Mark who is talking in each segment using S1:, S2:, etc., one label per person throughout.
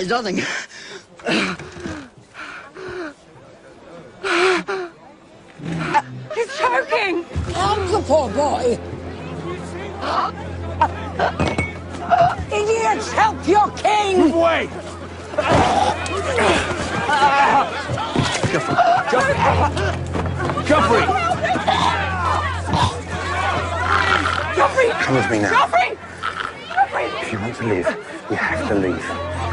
S1: It's nothing.
S2: He's choking!
S3: Help the poor boy! Idiots, help your king!
S4: Wait! Joffrey!
S2: Joffrey!
S5: Come with me now.
S2: Joffrey!
S5: If you want to live, you have to leave.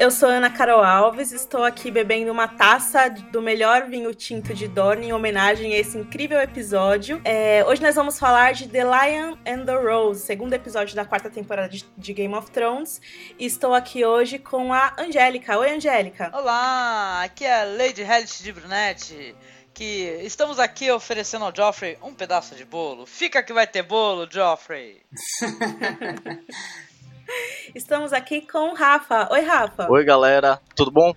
S6: Eu sou Ana Carol Alves. Estou aqui bebendo uma taça do melhor vinho tinto de Dorne em homenagem a esse incrível episódio. É, hoje nós vamos falar de The Lion and the Rose, segundo episódio da quarta temporada de, de Game of Thrones. E estou aqui hoje com a Angélica. Oi, Angélica.
S7: Olá, aqui é a Lady Hellish de Brunette. Que estamos aqui oferecendo ao Joffrey um pedaço de bolo. Fica que vai ter bolo, Joffrey.
S6: Estamos aqui com o Rafa. Oi, Rafa.
S8: Oi, galera, tudo bom?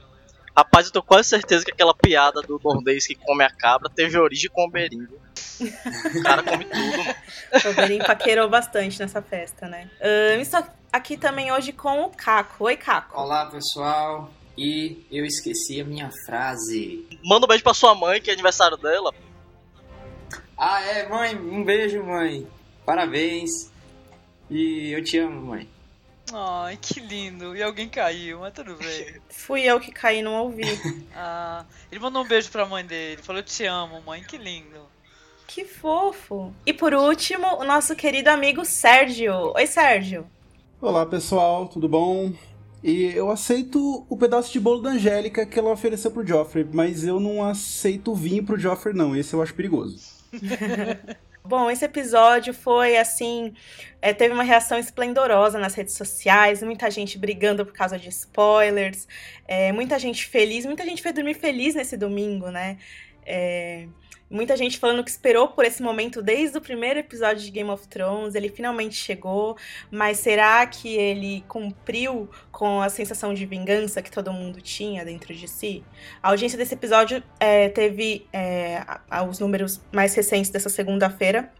S8: Rapaz, eu tô quase certeza que aquela piada do nordês que come a cabra teve origem com o beringo. O cara come tudo, mano.
S6: O Berim paquerou bastante nessa festa, né? Ahn, estou aqui também hoje com o Caco. Oi, Caco.
S9: Olá pessoal, e eu esqueci a minha frase.
S8: Manda um beijo pra sua mãe, que é aniversário dela.
S9: Ah, é, mãe, um beijo, mãe. Parabéns. E eu te amo, mãe.
S7: Ai, que lindo. E alguém caiu, mas tudo bem.
S6: Fui eu que caí, não ouvi.
S7: Ah, ele mandou um beijo pra mãe dele. Falou: Eu te amo, mãe. Que lindo.
S6: Que fofo. E por último, o nosso querido amigo Sérgio. Oi, Sérgio.
S10: Olá pessoal, tudo bom? E eu aceito o pedaço de bolo da Angélica que ela ofereceu pro Joffrey, mas eu não aceito o vinho pro Joffrey, não. Esse eu acho perigoso.
S6: Bom, esse episódio foi assim. é, teve uma reação esplendorosa nas redes sociais, muita gente brigando por causa de spoilers, é, muita gente feliz, muita gente foi dormir feliz nesse domingo, né? É, muita gente falando que esperou por esse momento desde o primeiro episódio de Game of Thrones, ele finalmente chegou, mas será que ele cumpriu com a sensação de vingança que todo mundo tinha dentro de si? A audiência desse episódio é, teve é, os números mais recentes dessa segunda-feira.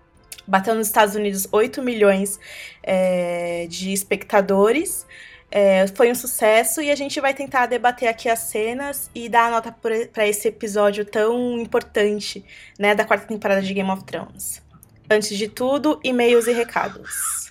S6: Bateu nos Estados Unidos 8 milhões é, de espectadores. É, foi um sucesso e a gente vai tentar debater aqui as cenas e dar a nota para esse episódio tão importante né, da quarta temporada de Game of Thrones. Antes de tudo, e-mails e recados.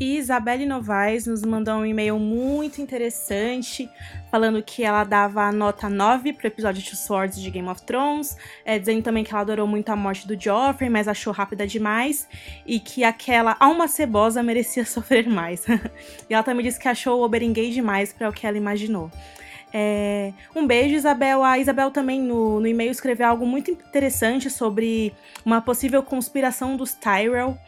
S6: E Isabelle Novaes nos mandou um e-mail muito interessante, falando que ela dava a nota 9 pro episódio Two Swords de Game of Thrones, é, dizendo também que ela adorou muito a morte do Joffrey, mas achou rápida demais, e que aquela alma cebosa merecia sofrer mais. e ela também disse que achou o gay demais para o que ela imaginou. É, um beijo, Isabel. A Isabel também no, no e-mail escreveu algo muito interessante sobre uma possível conspiração dos Tyrell.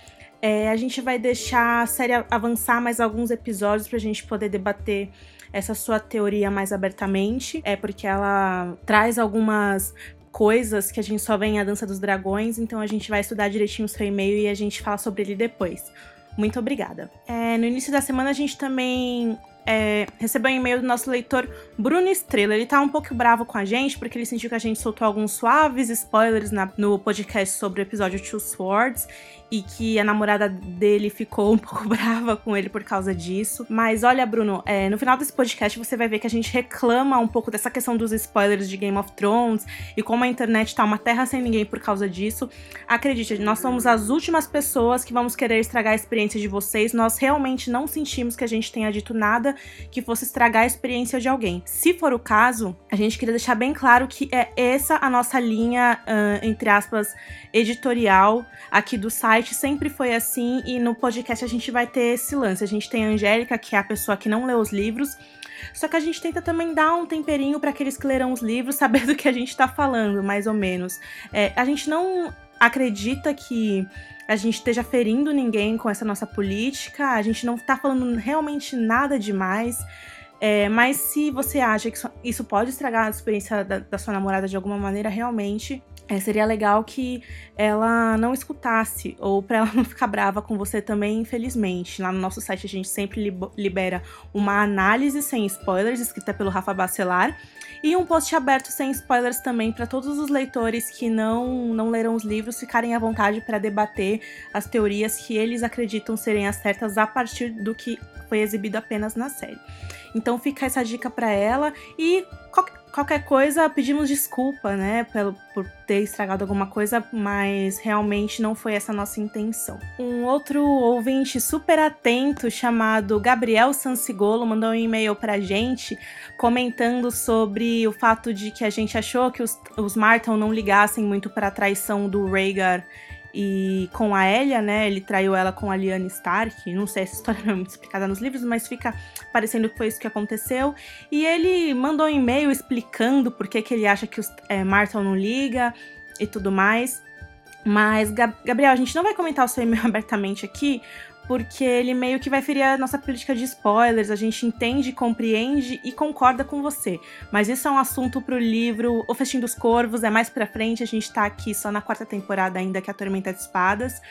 S6: É, a gente vai deixar a série avançar mais alguns episódios para a gente poder debater essa sua teoria mais abertamente. É porque ela traz algumas coisas que a gente só vê em A Dança dos Dragões, então a gente vai estudar direitinho o seu e-mail e a gente fala sobre ele depois. Muito obrigada. É, no início da semana a gente também é, recebeu um e-mail do nosso leitor Bruno Estrela. Ele tá um pouco bravo com a gente, porque ele sentiu que a gente soltou alguns suaves spoilers na, no podcast sobre o episódio Two Swords e que a namorada dele ficou um pouco brava com ele por causa disso. Mas olha, Bruno, é, no final desse podcast você vai ver que a gente reclama um pouco dessa questão dos spoilers de Game of Thrones e como a internet tá uma terra sem ninguém por causa disso. Acredite, nós somos as últimas pessoas que vamos querer estragar a experiência de vocês. Nós realmente não sentimos que a gente tenha dito nada que fosse estragar a experiência de alguém. Se for o caso, a gente queria deixar bem claro que é essa a nossa linha, uh, entre aspas, editorial aqui do site. Sempre foi assim e no podcast a gente vai ter esse lance. A gente tem a Angélica, que é a pessoa que não lê os livros. Só que a gente tenta também dar um temperinho para aqueles que lerão os livros saber do que a gente tá falando, mais ou menos. É, a gente não acredita que a gente esteja ferindo ninguém com essa nossa política, a gente não tá falando realmente nada demais. É, mas se você acha que isso pode estragar a experiência da, da sua namorada de alguma maneira, realmente é, seria legal que ela não escutasse, ou para ela não ficar brava com você também, infelizmente. Lá no nosso site a gente sempre libera uma análise sem spoilers, escrita pelo Rafa Bacelar, e um post aberto sem spoilers também para todos os leitores que não, não leram os livros ficarem à vontade para debater as teorias que eles acreditam serem as certas a partir do que foi exibido apenas na série. Então fica essa dica para ela e qualquer coisa pedimos desculpa, né, pelo, por ter estragado alguma coisa, mas realmente não foi essa nossa intenção. Um outro ouvinte super atento chamado Gabriel Sansigolo mandou um e-mail pra gente comentando sobre o fato de que a gente achou que os, os não ligassem muito para a traição do Rhaegar e com a Elia, né? Ele traiu ela com a Lyanna Stark. Não sei, essa história não é muito explicada nos livros, mas fica parecendo que foi isso que aconteceu. E ele mandou um e-mail explicando por que, que ele acha que o é, Martel não liga e tudo mais. Mas, Gabriel, a gente não vai comentar o seu e-mail abertamente aqui, porque ele meio que vai ferir a nossa política de spoilers. A gente entende, compreende e concorda com você. Mas isso é um assunto pro livro O Festim dos Corvos, é mais pra frente. A gente tá aqui só na quarta temporada ainda, que é a Tormenta de Espadas.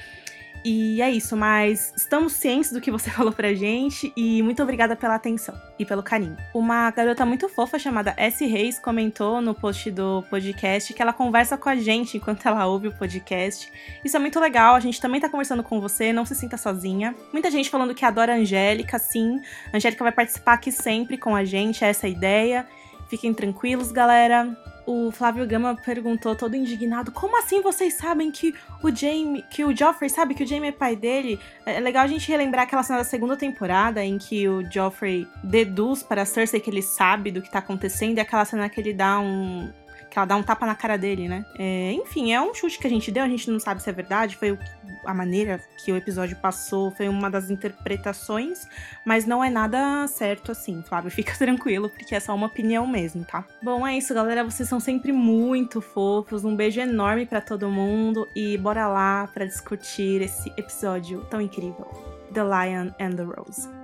S6: E é isso, mas estamos cientes do que você falou pra gente e muito obrigada pela atenção e pelo carinho. Uma garota muito fofa chamada S. Reis comentou no post do podcast que ela conversa com a gente enquanto ela ouve o podcast. Isso é muito legal, a gente também tá conversando com você, não se sinta sozinha. Muita gente falando que adora a Angélica, sim. A Angélica vai participar aqui sempre com a gente, essa é a ideia. Fiquem tranquilos, galera o Flávio Gama perguntou todo indignado: "Como assim vocês sabem que o Jaime, que o Joffrey sabe que o Jaime é pai dele?" É legal a gente relembrar aquela cena da segunda temporada em que o Joffrey deduz para Cersei que ele sabe do que tá acontecendo e aquela cena que ele dá um que ela dá um tapa na cara dele, né? É, enfim, é um chute que a gente deu, a gente não sabe se é verdade, foi a maneira que o episódio passou, foi uma das interpretações, mas não é nada certo assim, Flávio, fica tranquilo, porque é só uma opinião mesmo, tá? Bom, é isso, galera, vocês são sempre muito fofos, um beijo enorme para todo mundo e bora lá para discutir esse episódio tão incrível, The Lion and the Rose.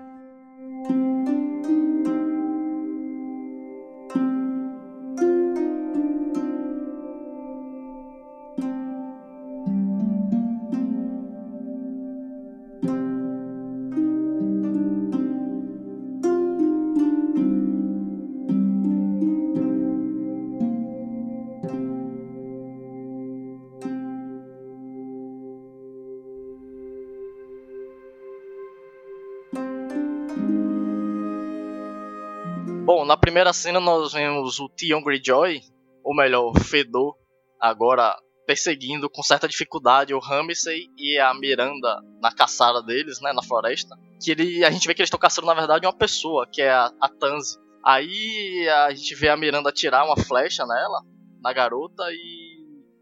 S8: Na primeira cena nós vemos o Tion Greyjoy, ou melhor, o Fedor, agora perseguindo com certa dificuldade o Ramsay e a Miranda na caçada deles, né, na floresta. Que ele, a gente vê que eles estão caçando na verdade uma pessoa, que é a, a Tanzi. Aí a gente vê a Miranda atirar uma flecha nela, na garota, e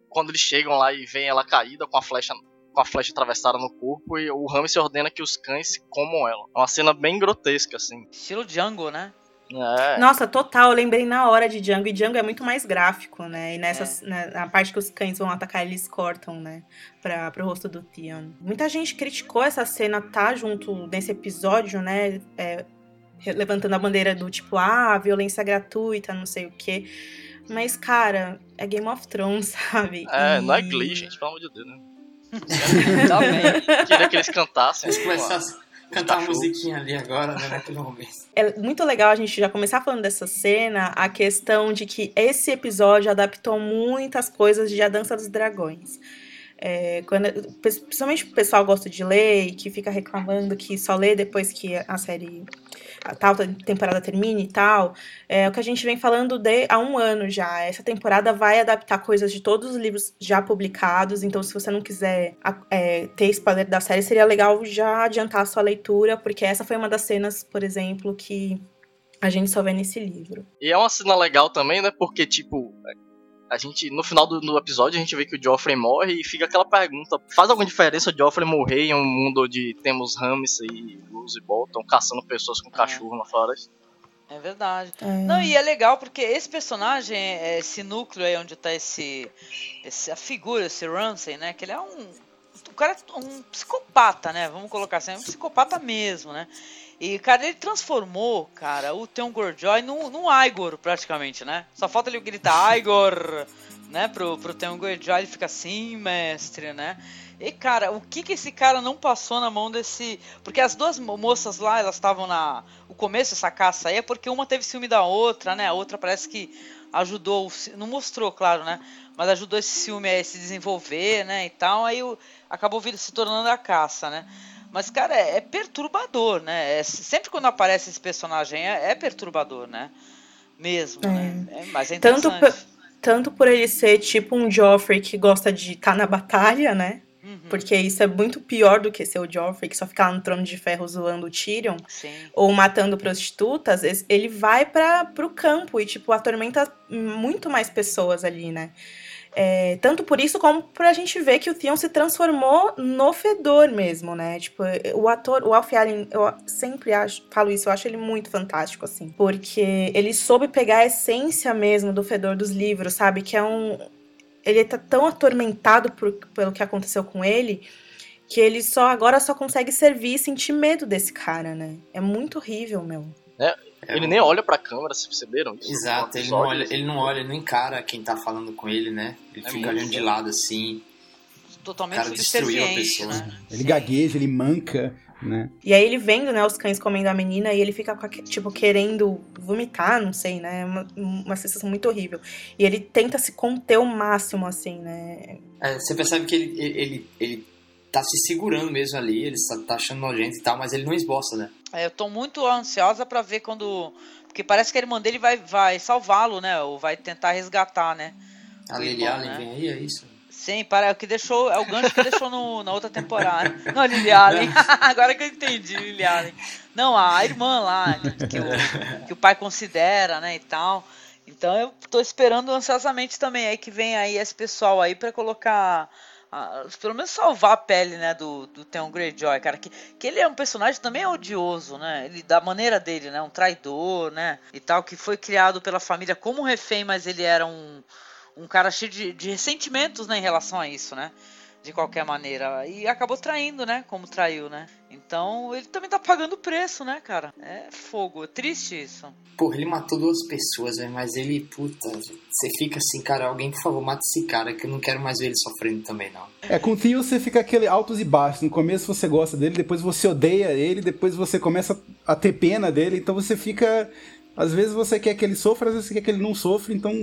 S8: quando eles chegam lá e veem ela caída com a flecha com a flecha atravessada no corpo e o Ramsay ordena que os cães comam ela. É uma cena bem grotesca, assim.
S7: Estilo Django, né?
S8: É.
S6: Nossa, total, eu lembrei na hora de Django, e Django é muito mais gráfico, né? E nessa,
S7: É.
S6: na, na parte que os cães vão atacar, eles cortam, né? Pra, pro rosto do Theon. Muita gente criticou essa cena tá junto nesse episódio, né? É, levantando a bandeira do tipo, ah, violência gratuita, não sei o quê. Mas, cara, é Game of Thrones, sabe?
S8: É,
S6: E-
S8: não é Glee, gente, pelo amor de Deus, né?
S7: Também.
S8: Queria que eles cantassem.
S9: Começar a cantar uma
S8: cachorros.
S9: musiquinha ali agora, né? Naquele momento.
S6: É muito legal a gente já começar falando dessa cena, a questão de que esse episódio adaptou muitas coisas de A Dança dos Dragões. É, quando, principalmente o pessoal gosta de ler e que fica reclamando que só lê depois que a série, a tal temporada termine e tal. É o que a gente vem falando de, há um ano já. Essa temporada vai adaptar coisas de todos os livros já publicados, então se você não quiser é, ter spoiler da série, seria legal já adiantar a sua leitura, porque essa foi uma das cenas, por exemplo, que a gente só vê nesse livro.
S8: E é uma cena legal também, né? Porque, tipo, a gente, no final do, do episódio, a gente vê que o Joffrey morre e fica aquela pergunta: faz alguma diferença o Joffrey morrer em um mundo onde temos Ramsay e Luz e Bolton caçando pessoas com cachorro na floresta?
S7: É verdade.
S6: É.
S7: Não, e é legal porque esse personagem, é, esse núcleo aí onde tá esse, esse a figura, esse Ramsay, né? Que ele é um o cara é um psicopata, né? Vamos colocar assim, é um psicopata mesmo, né? E, cara, ele transformou, cara, o Theon Greyjoy num, num Igor, praticamente, né? Só falta ele gritar Igor, né? Pro, pro Theon Greyjoy, ele fica assim, mestre, né? E, cara, o que que esse cara não passou na mão desse... Porque as duas mo- moças lá, elas estavam na... O começo dessa caça aí é porque uma teve ciúme da outra, né? A outra parece que ajudou... Não mostrou, claro, né? Mas ajudou esse ciúme a se desenvolver, né? E tal, aí acabou se tornando a caça, né? Mas, cara, é, é perturbador, né? É- sempre quando aparece esse personagem é, é perturbador, né? Mesmo, né? É, mas é
S6: Tanto,
S7: interessante.
S6: pe- tanto por ele ser tipo um Joffrey que gosta de estar na batalha, né?
S7: Uhum,
S6: Porque isso é muito pior do que ser o Joffrey, que só fica lá no trono de ferro zoando o Tyrion.
S7: sim.
S6: ou matando prostitutas, ele vai para pro campo e, tipo, atormenta muito mais pessoas ali, né? É, tanto por isso como pra gente ver que o Theon se transformou no fedor mesmo, né? Tipo, o ator, o Alfie Allen, eu sempre acho, falo isso, eu acho ele muito fantástico, assim. Porque ele soube pegar a essência mesmo do fedor dos livros, sabe? Que é um... Ele tá tão atormentado por, pelo que aconteceu com ele que ele só agora só consegue servir e sentir medo desse cara, né? É muito horrível, meu.
S8: Ele nem olha pra câmera, vocês perceberam isso?
S9: Exato, ele não, olha, ele não olha, nem encara quem tá falando com ele, né? Ele
S8: É
S9: fica olhando de lado assim.
S7: Totalmente
S9: cara destruiu a
S7: subserviente,
S9: pessoa,
S7: né?
S10: Ele gagueja, ele manca, né?
S6: E aí ele vendo, né, os cães comendo a menina e ele fica, tipo, querendo vomitar, não sei, né? É Uma, uma sensação muito horrível. E ele tenta se conter o máximo, assim, né?
S9: É, você percebe que ele, ele, ele, ele tá se segurando mesmo ali, ele tá- achando nojento e tal, mas ele não esboça, né?
S7: É, eu tô muito ansiosa pra ver quando. Porque parece que a irmã dele vai, vai salvá-lo, né? Ou vai tentar resgatar, né?
S9: A Lily Allen
S7: né?
S9: vem aí, é isso?
S7: Sim, para, é o que deixou. É o gancho que deixou no- na outra temporada. Não, Lily Allen. Agora que eu entendi, Lily Allen. Não, a irmã lá, que, que o, que o pai considera, né, e tal. Então eu tô esperando ansiosamente também aí que vem aí esse pessoal aí pra colocar. Ah, pelo menos salvar a pele, né, do, do Theon Greyjoy, cara. Que, que ele é um personagem também odioso, né? Ele, da maneira dele, né? Um traidor, né? E tal, que foi criado pela família como refém, mas ele era um, um cara cheio de, de ressentimentos, né, em relação a isso, né? De qualquer maneira. E acabou traindo, né? Como traiu, né? Então ele também tá pagando o preço, né, cara? É fogo. É triste isso.
S9: Porra, ele matou duas pessoas, velho, mas ele, puta, você fica assim, cara, alguém, por favor, mata esse cara, que eu não quero mais ver ele sofrendo também, não.
S10: É, com o Theo você fica aquele altos e baixos. No começo você gosta dele, depois você odeia ele, depois você começa a ter pena dele, então você fica. Às vezes você quer que ele sofra, às vezes você quer que ele não sofra, então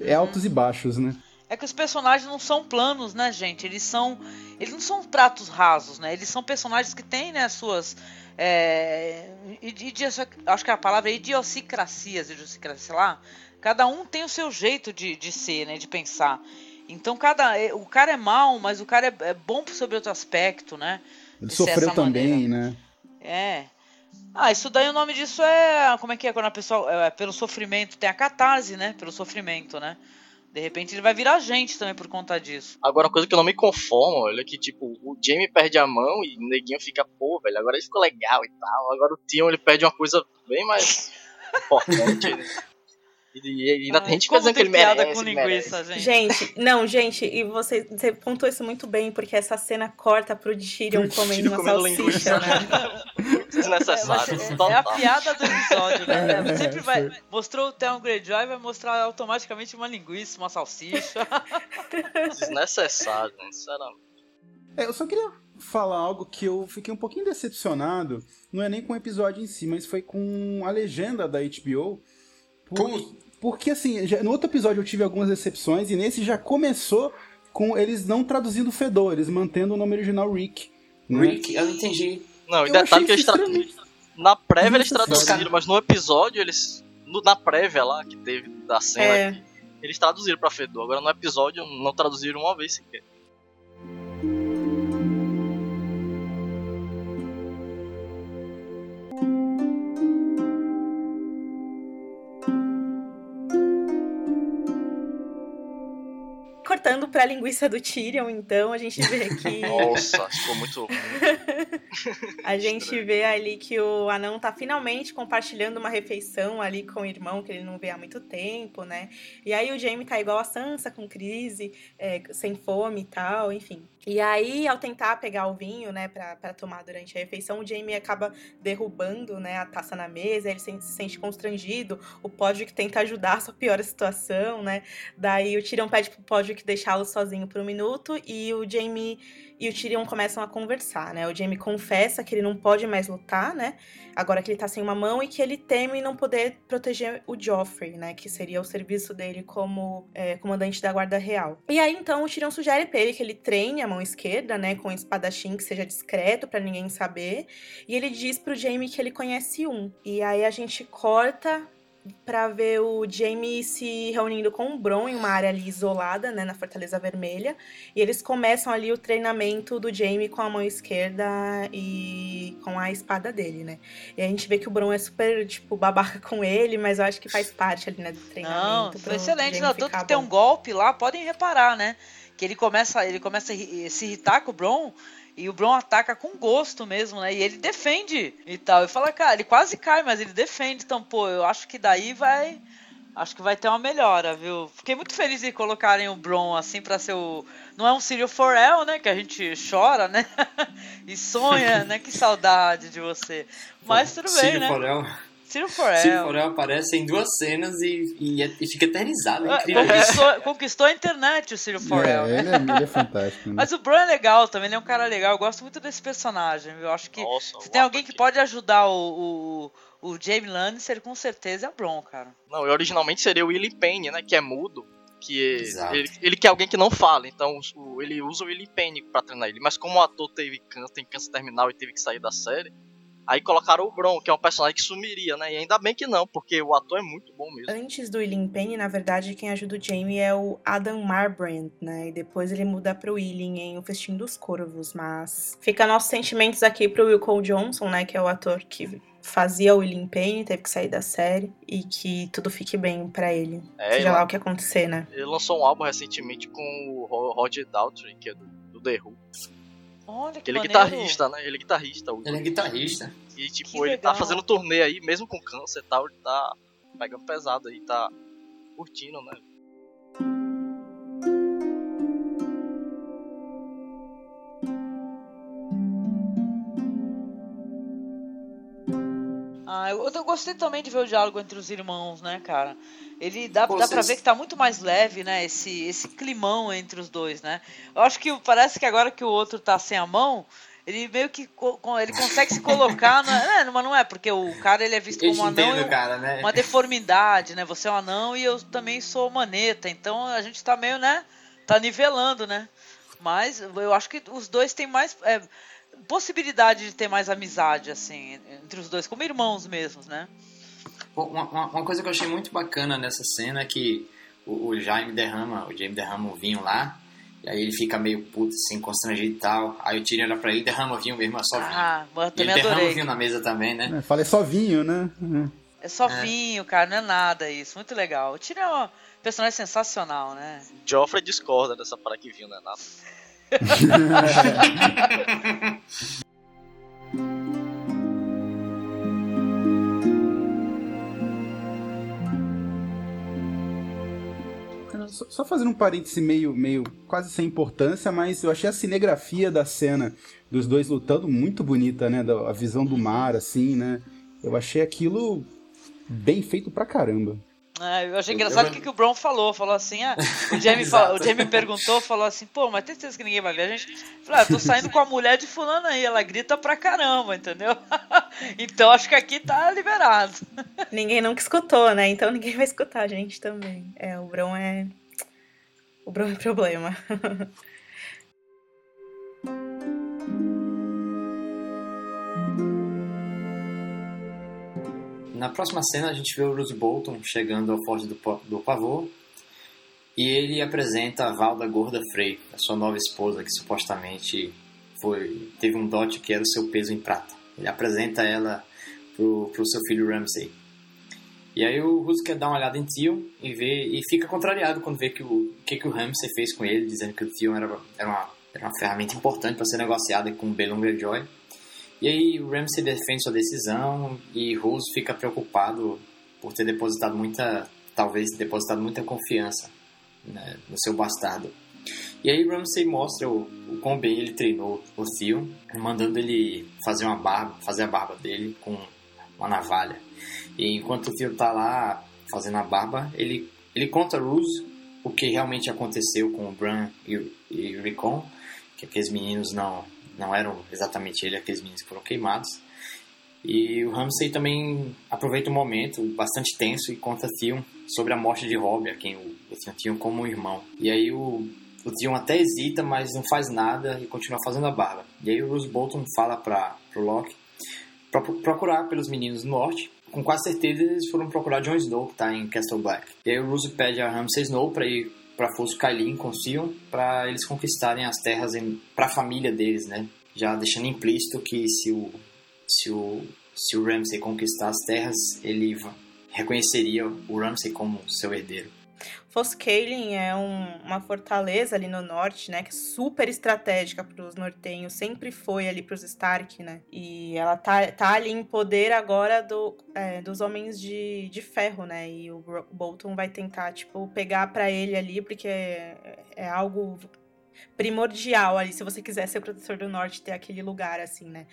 S10: é altos e baixos, né?
S7: É que os personagens não são planos, né, gente? Eles são. Eles não são pratos rasos, né? Eles são personagens que têm, né, suas. É, idi- acho que a palavra é idiosincrasias, idiosincrasia, sei lá. Cada um tem o seu jeito de, de ser, né? De pensar. Então cada. O cara é mal, mas o cara é, é bom sobre outro aspecto, né?
S10: Ele
S7: De
S10: sofreu também,
S7: maneira.
S10: né?
S7: É. Ah, isso daí o nome disso é. Como é que é? Quando a pessoa. É, pelo sofrimento. Tem a catarse, né? Pelo sofrimento, né? De repente ele vai virar gente também por conta disso.
S8: Agora, uma coisa que eu não me conformo, olha, é que, tipo, o Jamie perde a mão e o neguinho fica, pô, velho, agora ele ficou legal e tal. Agora o Tion, ele perde uma coisa bem mais importante. né? E, e ainda tem gente dizendo que ele merece,
S7: com linguiça,
S8: merece.
S7: gente.
S6: Gente, não, gente, e você, você pontuou isso muito bem, porque essa cena corta pro Tyrion comendo uma
S8: comendo
S6: salsicha,
S8: linguiça.
S6: né?
S8: Desnecessário.
S7: É,
S8: total.
S7: é a piada do episódio, né?
S10: É,
S7: Sempre vai. Mostrou o Theon Greyjoy, vai mostrar automaticamente uma linguiça, uma salsicha.
S8: Desnecessário, né? sinceramente.
S10: É, eu só queria falar algo que eu fiquei um pouquinho decepcionado. Não é nem com o episódio em si, mas foi com a legenda da HBO. Por- porque, assim, já- no outro episódio eu tive algumas decepções, e nesse já começou com eles não traduzindo Fedor, eles mantendo o nome original Rick. né?
S9: Rick, eu entendi.
S8: Não, e
S10: Eu
S8: detalhe que eles
S10: isso
S8: tra...
S10: extremamente-
S8: Na prévia eles traduziram, mas no episódio eles. no- na prévia lá que teve da cena,
S6: É.
S8: eles traduziram pra Fedor. Agora no episódio não traduziram uma vez sequer.
S6: Cortando pra linguiça do Tyrion, então, a gente vê que.
S8: Nossa, ficou muito.
S6: A gente vê ali que o anão tá finalmente compartilhando uma refeição ali com o irmão, que ele não vê há muito tempo, né? E aí o Jaime tá igual a Sansa, com crise, é, sem fome e tal, enfim. E aí, ao tentar pegar o vinho, né, pra, pra tomar durante a refeição, o Jaime acaba derrubando, né, a taça na mesa, ele se, se sente constrangido, o Podrick tenta ajudar, só piora a situação, né? Daí o Tyrion pede pro Podrick deixá-lo sozinho por um minuto e o Jaime e o Tyrion começam a conversar, né? O Jaime confessa que ele não pode mais lutar, né? Agora que ele tá sem uma mão e que ele teme não poder proteger o Joffrey, né? Que seria o serviço dele como é, comandante da Guarda Real. E aí, então, o Tyrion sugere pra ele que ele treine a mão esquerda, né? Com um espadachim que seja discreto pra ninguém saber. E ele diz pro Jaime que ele conhece um. E aí a gente corta pra ver o Jaime se reunindo com o Bron em uma área ali isolada, né, na Fortaleza Vermelha, e eles começam ali o treinamento do Jaime com a mão esquerda e com a espada dele, né? E a gente vê que o Bron é super, tipo, babaca com ele, mas eu acho que faz parte ali, né, do
S7: Não,
S6: treinamento.
S7: foi
S6: pro
S7: excelente. Não, tanto que tem um golpe lá, podem reparar, né? Que ele começa, ele começa a se irritar com o Bron e o Bron ataca com gosto mesmo, né? E ele defende e tal. E fala, cara, ele quase cai, mas ele defende. Então, pô, eu acho que daí vai. Acho que vai ter uma melhora, viu? Fiquei muito feliz de colocarem o Bron assim pra ser o. Não é um Círio Forel, né? Que a gente chora, né? e sonha, né? Que saudade de você. Mas tudo bem,
S9: Círio
S7: né?
S9: Forel,
S7: Círio Forel.
S9: Forel aparece em duas cenas e, e, é- e fica eternizado. É
S7: Ah,
S9: incrível.
S7: Conquistou, conquistou a internet o Círio Forel.
S10: É, ele é, ele é fantástico. Né?
S7: Mas o Bron é legal também, ele é um cara legal. Eu gosto muito desse personagem. Eu acho que
S8: Nossa,
S7: se tem alguém
S8: ator
S7: que pode ajudar o, o, o Jamie Lannister, com certeza é o Bron, cara.
S8: Não, e originalmente seria o Willie Payne, né? Que é mudo. Que ele, ele quer alguém que não fala, então o- ele usa o Willie Payne pra treinar ele. Mas como o ator teve câncer, tem câncer terminal e teve que sair da série, aí colocaram o Bron, que é um personagem que sumiria, né? E ainda bem que não, porque o ator é muito bom mesmo.
S6: Antes do William Payne, na verdade, quem ajuda o Jaime é o Adam Marbrand, né? E depois ele muda pro William em O Festim dos Corvos, mas... Fica nossos sentimentos aqui pro Will Cole Johnson, né? Que é o ator que fazia o William Payne, teve que sair da série. E que tudo fique bem pra ele.
S8: É,
S6: Seja
S8: ele,
S6: lá o que acontecer, né?
S8: ele lançou um álbum recentemente com o Ro- Roger Daltrey, que é do, do The Who.
S7: Olha que
S8: ele é guitarrista, né? Ele é guitarrista.
S9: Ele é guitarrista.
S8: E tipo,
S7: Que
S8: ele tá
S7: legal.
S8: fazendo turnê aí, mesmo com câncer e tal, ele tá pegando pesado aí, tá curtindo, né?
S7: Ah, eu, eu gostei também de ver o diálogo entre os irmãos, né, cara? Ele dá,
S9: Pô,
S7: dá pra
S9: vocês-
S7: ver que tá muito mais leve, né? Esse, esse climão entre os dois, né? Eu acho que parece que agora que o outro tá sem a mão, ele meio que ele consegue se colocar, não é, mas não é, porque o cara ele é visto
S9: Eu
S7: como um anão
S9: entendo,
S7: e
S9: cara, né?
S7: uma deformidade, né? Você é um anão e eu também sou maneta, então a gente tá meio, né? Tá nivelando, né? Mas eu acho que os dois têm mais é, possibilidade de ter mais amizade, assim, entre os dois, como irmãos mesmos, né?
S9: Uma, uma- uma coisa que eu achei muito bacana nessa cena é que o, o Jaime derrama, o Jaime derrama o vinho lá, e aí ele fica meio puto, assim, constrangido e tal. Aí o Tyrion olha pra ele e derrama o vinho mesmo, é só vinho.
S7: Ah, eu
S9: e ele
S7: também
S9: derrama
S7: adorei.
S9: o vinho na mesa também, né?
S10: É, fala, é só vinho, né?
S7: É só
S9: É.
S7: vinho, cara, não é nada isso. Muito legal. O Tyrion é um personagem sensacional, né?
S8: Joffrey discorda dessa parada que viu, né? Nada.
S10: Só, fazendo um parêntese meio, meio quase sem importância, mas eu achei a cinegrafia da cena dos dois lutando muito bonita, né? Da, a visão do mar, assim, né? Eu achei aquilo bem feito pra caramba.
S7: É, eu achei engraçado
S9: eu-
S7: o que, que o Brown falou. Falou assim, ah, o Jamie, falou- o Jamie perguntou, falou assim, pô, mas tem certeza que ninguém vai ver a gente? Eu Falei, ah, tô saindo com a mulher de fulano aí, ela grita pra caramba, entendeu? então acho que aqui tá liberado.
S6: Ninguém nunca escutou, né? Então ninguém vai escutar a gente também. É, o Bron é. O Bron é problema.
S9: Na próxima cena a gente vê o Bruce Bolton chegando ao Forte do, do Pavor e ele apresenta a Valda Gorda Frey, a sua nova esposa que supostamente foi teve um dote que era o seu peso em prata. Ele apresenta ela pro, pro seu filho Ramsay. E aí o Russo quer dar uma olhada em Tion e vê e fica contrariado quando vê que o que, que o Ramsay fez com ele, dizendo que o Tion era, era, uma, era uma ferramenta importante para ser negociada com o Belon Greyjoy. E aí Ramsey defende sua decisão e Rose fica preocupado por ter depositado muita, talvez depositado muita confiança né, no seu bastardo. E aí Ramsey mostra o, o quão bem ele treinou o Theo, mandando ele fazer uma barba, fazer a barba dele com uma navalha. E enquanto o Theo tá lá fazendo a barba, ele ele conta a Rose o que realmente aconteceu com o Bran e, e o Rickon, que aqueles meninos não não eram exatamente ele, aqueles meninos que foram queimados. E o Ramsay também aproveita um momento bastante tenso e conta a Theon sobre a morte de Robb, a quem o, Theon tinha como um irmão. E aí o, o Theon até hesita, mas não faz nada e continua fazendo a barba. E aí o Bruce Bolton fala para o Locke pra pro- procurar pelos meninos do norte. Com quase certeza eles foram procurar Jon Snow, que está em Castle Black. E aí o Bruce pede a Ramsay Snow para ir para Fosso Kailin Theon, para eles conquistarem as terras para a família deles, né? Já deixando implícito que se o se o se o Ramsay conquistar as terras, ele reconheceria o Ramsay como seu herdeiro.
S6: Foscaling é um- uma fortaleza ali no norte, né? Que é super estratégica para os nortenhos. Sempre foi ali para os Stark, né? E ela tá, tá ali em poder agora do, é, dos homens de, de ferro, né? E o Bolton vai tentar, tipo, pegar para ele ali, porque é, é algo primordial ali. Se você quiser ser protetor do norte, ter aquele lugar, assim, né?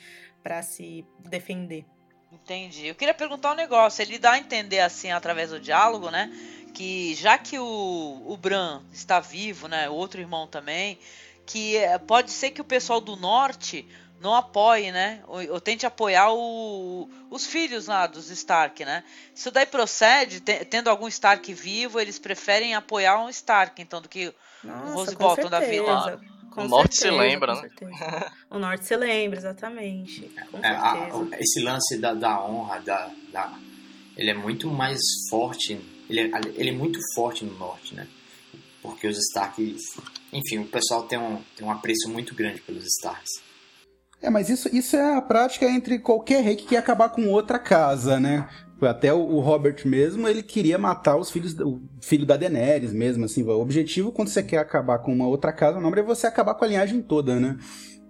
S6: Para se defender.
S7: Entendi. Eu queria perguntar um negócio. Ele dá a entender, assim, através do diálogo, né? Que já que o, o Bran está vivo, né? O outro irmão também, que eh, pode ser que o pessoal do norte não apoie, né? Ou, ou tente apoiar o- os filhos lá dos Stark, né? Isso daí procede, te- tendo algum Stark vivo, eles preferem apoiar um Stark, então, do que
S6: Nossa,
S7: Rose
S6: com
S7: Bolton da vida.
S6: Com
S8: O norte se
S6: certeza,
S8: lembra,
S6: com
S8: né?
S6: certeza. O norte se lembra, exatamente. Com
S9: É, a-
S6: certeza.
S9: esse lance da, da honra, da, da- ele é muito mais forte, ele é, ele é muito forte no norte, né? Porque os Starks, enfim, o pessoal tem um, tem um apreço muito grande pelos Starks.
S10: É, mas isso, isso é a prática entre qualquer rei que quer acabar com outra casa, né? Até o, o Robert mesmo, ele queria matar os filhos, o filho da Daenerys mesmo, assim. O objetivo quando você quer acabar com uma outra casa nobre é você acabar com a linhagem toda, né?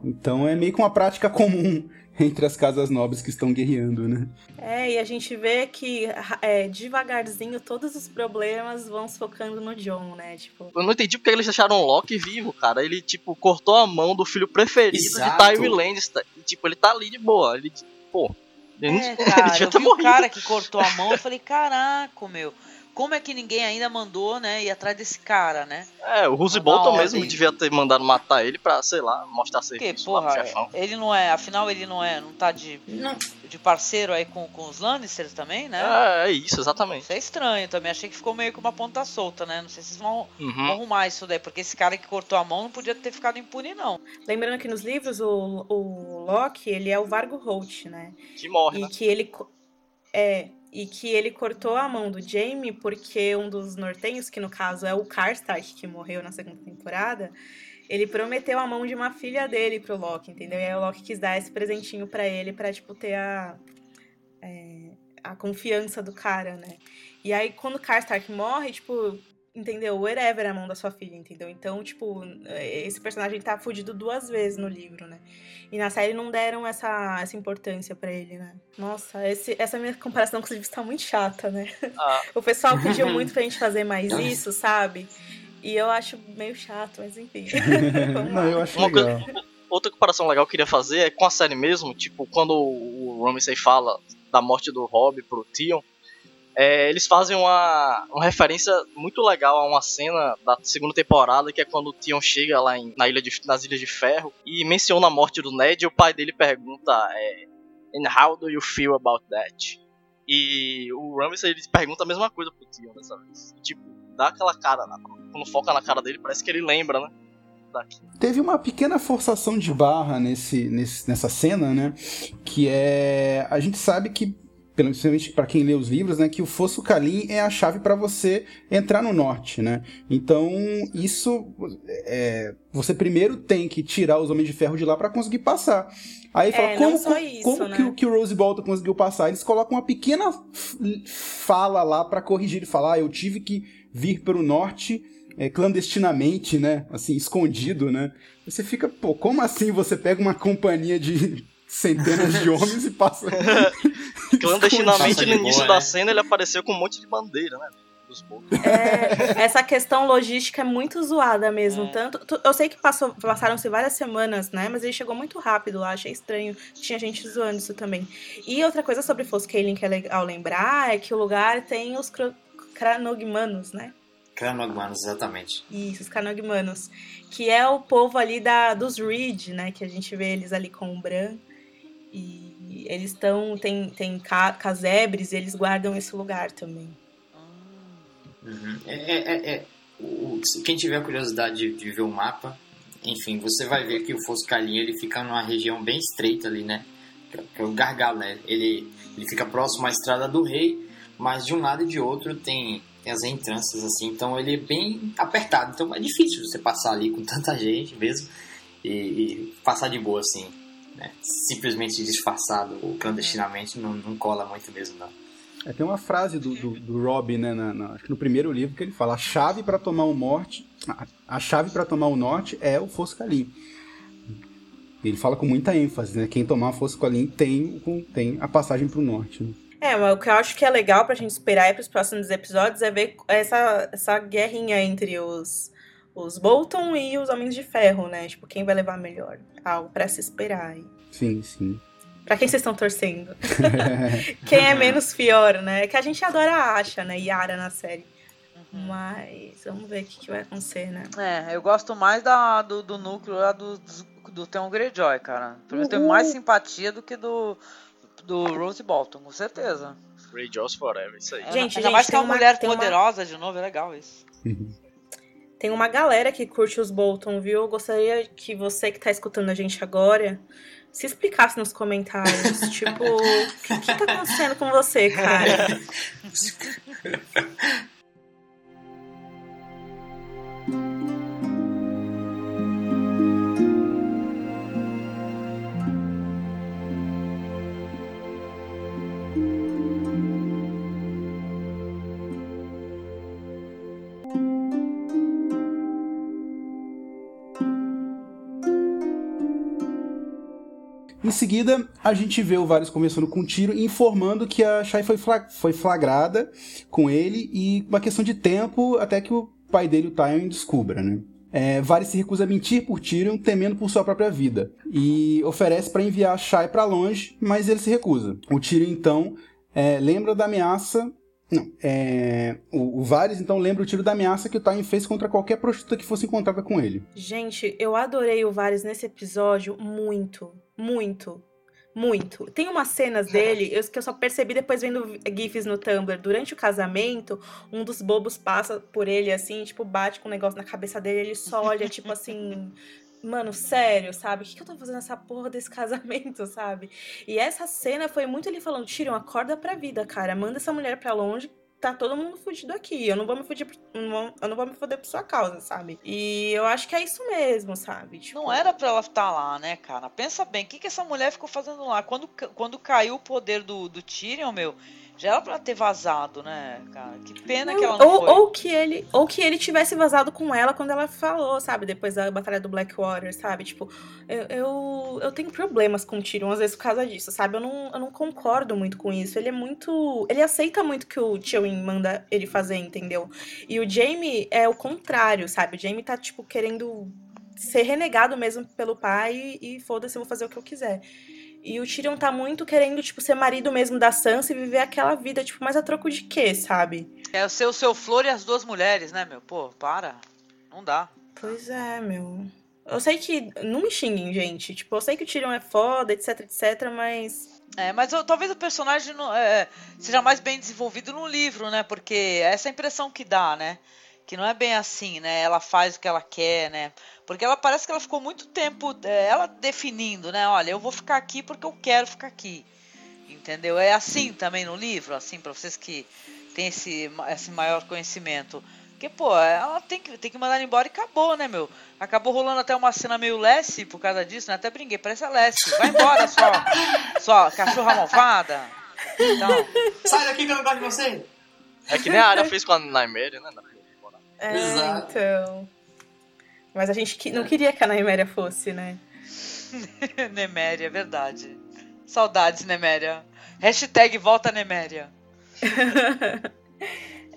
S10: Então é meio que uma prática comum entre as casas nobres que estão guerreando, né?
S6: É, e a gente vê que é, devagarzinho todos os problemas vão se focando no John, né? Tipo,
S8: Eu não entendi porque eles deixaram o Loki vivo, cara. Ele, tipo, cortou a mão do filho preferido
S9: Exato.
S8: de Tywin Lannister. E, tipo, ele tá ali de boa. Ele, pô...
S7: É, cara, eu vi o cara que cortou a mão, eu falei, caraca, meu, como é que ninguém ainda mandou, né, ir atrás desse cara, né?
S8: É, o Roose
S7: Não,
S8: Bolton mesmo
S7: assim-
S8: devia ter mandado matar ele pra, sei lá, mostrar
S7: Porque,
S8: serviço lá
S7: porra,
S8: chefão.
S7: ele não é, afinal ele não é, não tá de,
S9: Não,
S7: de parceiro aí com, com os Lannisters também, né?
S8: É, é isso, exatamente.
S7: Isso é estranho também, achei que ficou meio com uma ponta solta, né? Não sei se vocês vão, vão
S8: Uhum.
S7: arrumar isso daí, porque esse cara que cortou a mão não podia ter ficado impune, não.
S6: lembrando que nos livros o, o Loki, ele é o Vargo Holt, né?
S8: Que morre,
S6: E
S8: né?
S6: que ele é e que ele cortou a mão do Jamie porque um dos nortenhos, que no caso é o Karstark, que morreu na segunda temporada, ele prometeu a mão de uma filha dele pro Loki, entendeu? E aí o Loki quis dar esse presentinho para ele pra, tipo, ter a, é, a confiança do cara, né? E aí quando o Karstark morre, tipo, entendeu? Wherever é a mão da sua filha, entendeu? Então, tipo, esse personagem tá fudido duas vezes no livro, né? E na série não deram essa, essa importância para ele, né? Nossa, esse, essa minha comparação, inclusive, está muito chata, né?
S8: Ah.
S6: O pessoal pediu muito pra gente fazer mais isso, sabe? E eu acho meio chato, mas enfim.
S10: Não, eu acho legal.
S8: Outra comparação legal que eu queria fazer é com a série mesmo, tipo, quando o Ramsay fala da morte do Robb pro Tion, é, eles fazem uma, uma referência muito legal a uma cena da segunda temporada, que é quando o Tion chega lá em- na ilha de, nas Ilhas de Ferro e menciona a morte do Ned e o pai dele pergunta é, And how do you feel about that? E o Ramsay ele pergunta a mesma coisa pro Tion dessa vez. Tipo, dá aquela cara, na- quando foca na cara dele, parece que ele lembra, né? Daqui.
S10: Teve uma pequena forçação de barra nesse, nesse- nessa cena, né? Que é. A gente sabe que, menos para quem lê os livros, né? Que o Fosso Kalim é a chave para você entrar no norte, né? Então, isso. é, você primeiro tem que tirar os Homens de Ferro de lá para conseguir passar. Aí fala,
S6: É,
S10: como,
S6: não só isso,
S10: como
S6: né?
S10: que, o- que o Rose Bolton conseguiu passar? Eles colocam uma pequena fala lá para corrigir. Ele fala, ah, eu tive que vir pelo norte é, clandestinamente, né? Assim, escondido, né? Você fica, pô, como assim você pega uma companhia de centenas de homens e passa.
S8: Clandestinamente no início da
S9: né?
S8: cena ele apareceu com um monte de bandeira, né?
S6: É, essa questão logística é muito zoada mesmo. Tanto, tu- eu sei que passou, passaram-se várias semanas, né? Mas ele chegou muito rápido lá, achei estranho. Tinha gente zoando isso também. E outra coisa sobre Foscaling que é legal lembrar é que o lugar tem os Cranogmanos, né?
S9: Cranogmanos, exatamente.
S6: Isso, os Canogmanos. Que é o povo ali da, dos Reed, né? Que a gente vê eles ali com o Bran. E eles estão. Tem, tem ca- casebres e eles guardam esse lugar também.
S9: Uhum. É, é- é- é- o- quem tiver curiosidade de, de ver o mapa, enfim, você vai ver que o Fosso Calim ele fica numa região bem estreita ali, né? É- que é o gargalo, né? Ele, ele fica próximo à Estrada do Rei, mas de um lado e de outro tem, tem as entranças, assim, então ele é bem apertado. Então é difícil você passar ali com tanta gente mesmo e, e passar de boa, assim. Né? Simplesmente disfarçado ou clandestinamente não, não cola muito mesmo, não.
S10: É, tem uma frase do, do, do Rob, né, na- na- acho que no primeiro livro, que ele fala: a chave para tomar o norte, a, a chave para tomar o norte é o Fosso Calim. Ele fala com muita ênfase, né? Quem tomar Fosso Calim tem, tem a passagem para o norte. Né?
S6: É, mas o que eu acho que é legal pra gente esperar aí pros próximos episódios é ver essa, essa guerrinha entre os, os Bolton e os Homens de Ferro, né? Tipo, quem vai levar melhor? Algo pra se esperar aí.
S10: Sim, sim.
S6: Pra quem vocês estão torcendo? quem é menos pior, né? Que a gente adora a Asha, né? Yara na série. Mas vamos ver o que, que vai acontecer, né?
S7: É, eu gosto mais da, do, do núcleo lá do, do, do Theon Greyjoy, cara. Pelo menos tenho mais simpatia do que do, do Rose Bolton, com certeza.
S8: Greyjoys Forever, isso aí.
S7: É,
S6: Gente,
S7: ainda
S6: gente,
S7: mais que é
S6: tem
S7: uma mulher
S6: tem uma-
S7: poderosa de novo, é legal isso.
S6: Tem uma galera que curte os Bolton, viu? Eu gostaria que você que tá escutando a gente agora se explicasse nos comentários. tipo, o que, que tá acontecendo com você, cara?
S10: Em seguida, a gente vê o Varys conversando com o Tiro informando que a Shai foi, foi flagrada com ele e uma questão de tempo até que o pai dele, o Tywin, descubra, né? É, Varys se recusa a mentir por Tyrion, temendo por sua própria vida, e oferece para enviar a Shai para longe, mas ele se recusa. O Tyrion, então, é, lembra da ameaça... Não, é, o, o Varys, então, lembra o tiro da ameaça que o Tywin fez contra qualquer prostituta que fosse encontrada com ele.
S6: Gente, eu adorei o Varys nesse episódio muito, muito, muito. Tem umas cenas dele eu- que eu só percebi depois vendo GIFs no Tumblr. Durante o casamento, um dos bobos passa por ele assim, tipo, bate com um negócio na cabeça dele, ele só olha, tipo assim. mano, sério, sabe? O que, que eu tô fazendo nessa porra desse casamento, sabe? E essa cena foi muito ele falando: Tyrion, acorda pra vida, cara. Manda essa mulher pra longe. Tá todo mundo fudido aqui. Eu não vou me fudir. Eu não vou me fuder por sua causa, sabe? E eu acho que é isso mesmo, sabe? Tipo,
S7: Não era pra ela estar lá, né, cara? Pensa bem, o que, que essa mulher ficou fazendo lá? Quando, quando caiu o poder do, do Tyrion, meu, já era pra ter vazado, né, cara? Que pena que ela não
S6: ou,
S7: foi.
S6: ou que ele ou que ele tivesse vazado com ela quando ela falou, sabe? Depois da batalha do Blackwater, sabe? Tipo, eu, eu, eu tenho problemas com o Tyrion às vezes por causa disso, sabe? Eu não, eu não concordo muito com isso. Ele é muito. Ele aceita muito que o Tywin manda ele fazer, entendeu? E o Jaime é o contrário, sabe? O Jaime tá, tipo, querendo ser renegado mesmo pelo pai e, e foda-se, eu vou fazer o que eu quiser. E o Tyrion tá muito querendo, tipo, ser marido mesmo da Sansa e viver aquela vida, tipo, mas a troco de quê, sabe?
S7: É o seu, seu flor e as duas mulheres, né, meu? Pô, para. Não dá.
S6: Pois é, meu. Eu sei que. Não me xinguem, gente. Tipo, eu sei que o Tyrion é foda, etc, etc, mas.
S7: É, mas eu- talvez o personagem não, é, seja mais bem desenvolvido no livro, né? Porque essa é a impressão que dá, né? Que não é bem assim, né? Ela faz o que ela quer, né? Porque ela parece que ela ficou muito tempo, é, ela definindo, né? Olha, eu vou ficar aqui porque eu quero ficar aqui. Entendeu? É assim também no livro, assim, pra vocês que têm esse, esse maior conhecimento. Porque, pô, ela tem que, tem que mandar embora e acabou, né, meu? Acabou rolando até uma cena meio Lessie por causa disso, né? Até brinquei, parece a Lessie. Vai embora, sua, sua cachorra malvada. Então,
S9: Sai daqui que eu não gosto de você!
S8: É que nem a área fez com a Nymeria, né?
S6: É,
S9: Exato.
S6: então. Mas a gente não queria que a Nymeria fosse, né?
S7: Neméria, é verdade. Saudades, Neméria. Hashtag volta Neméria.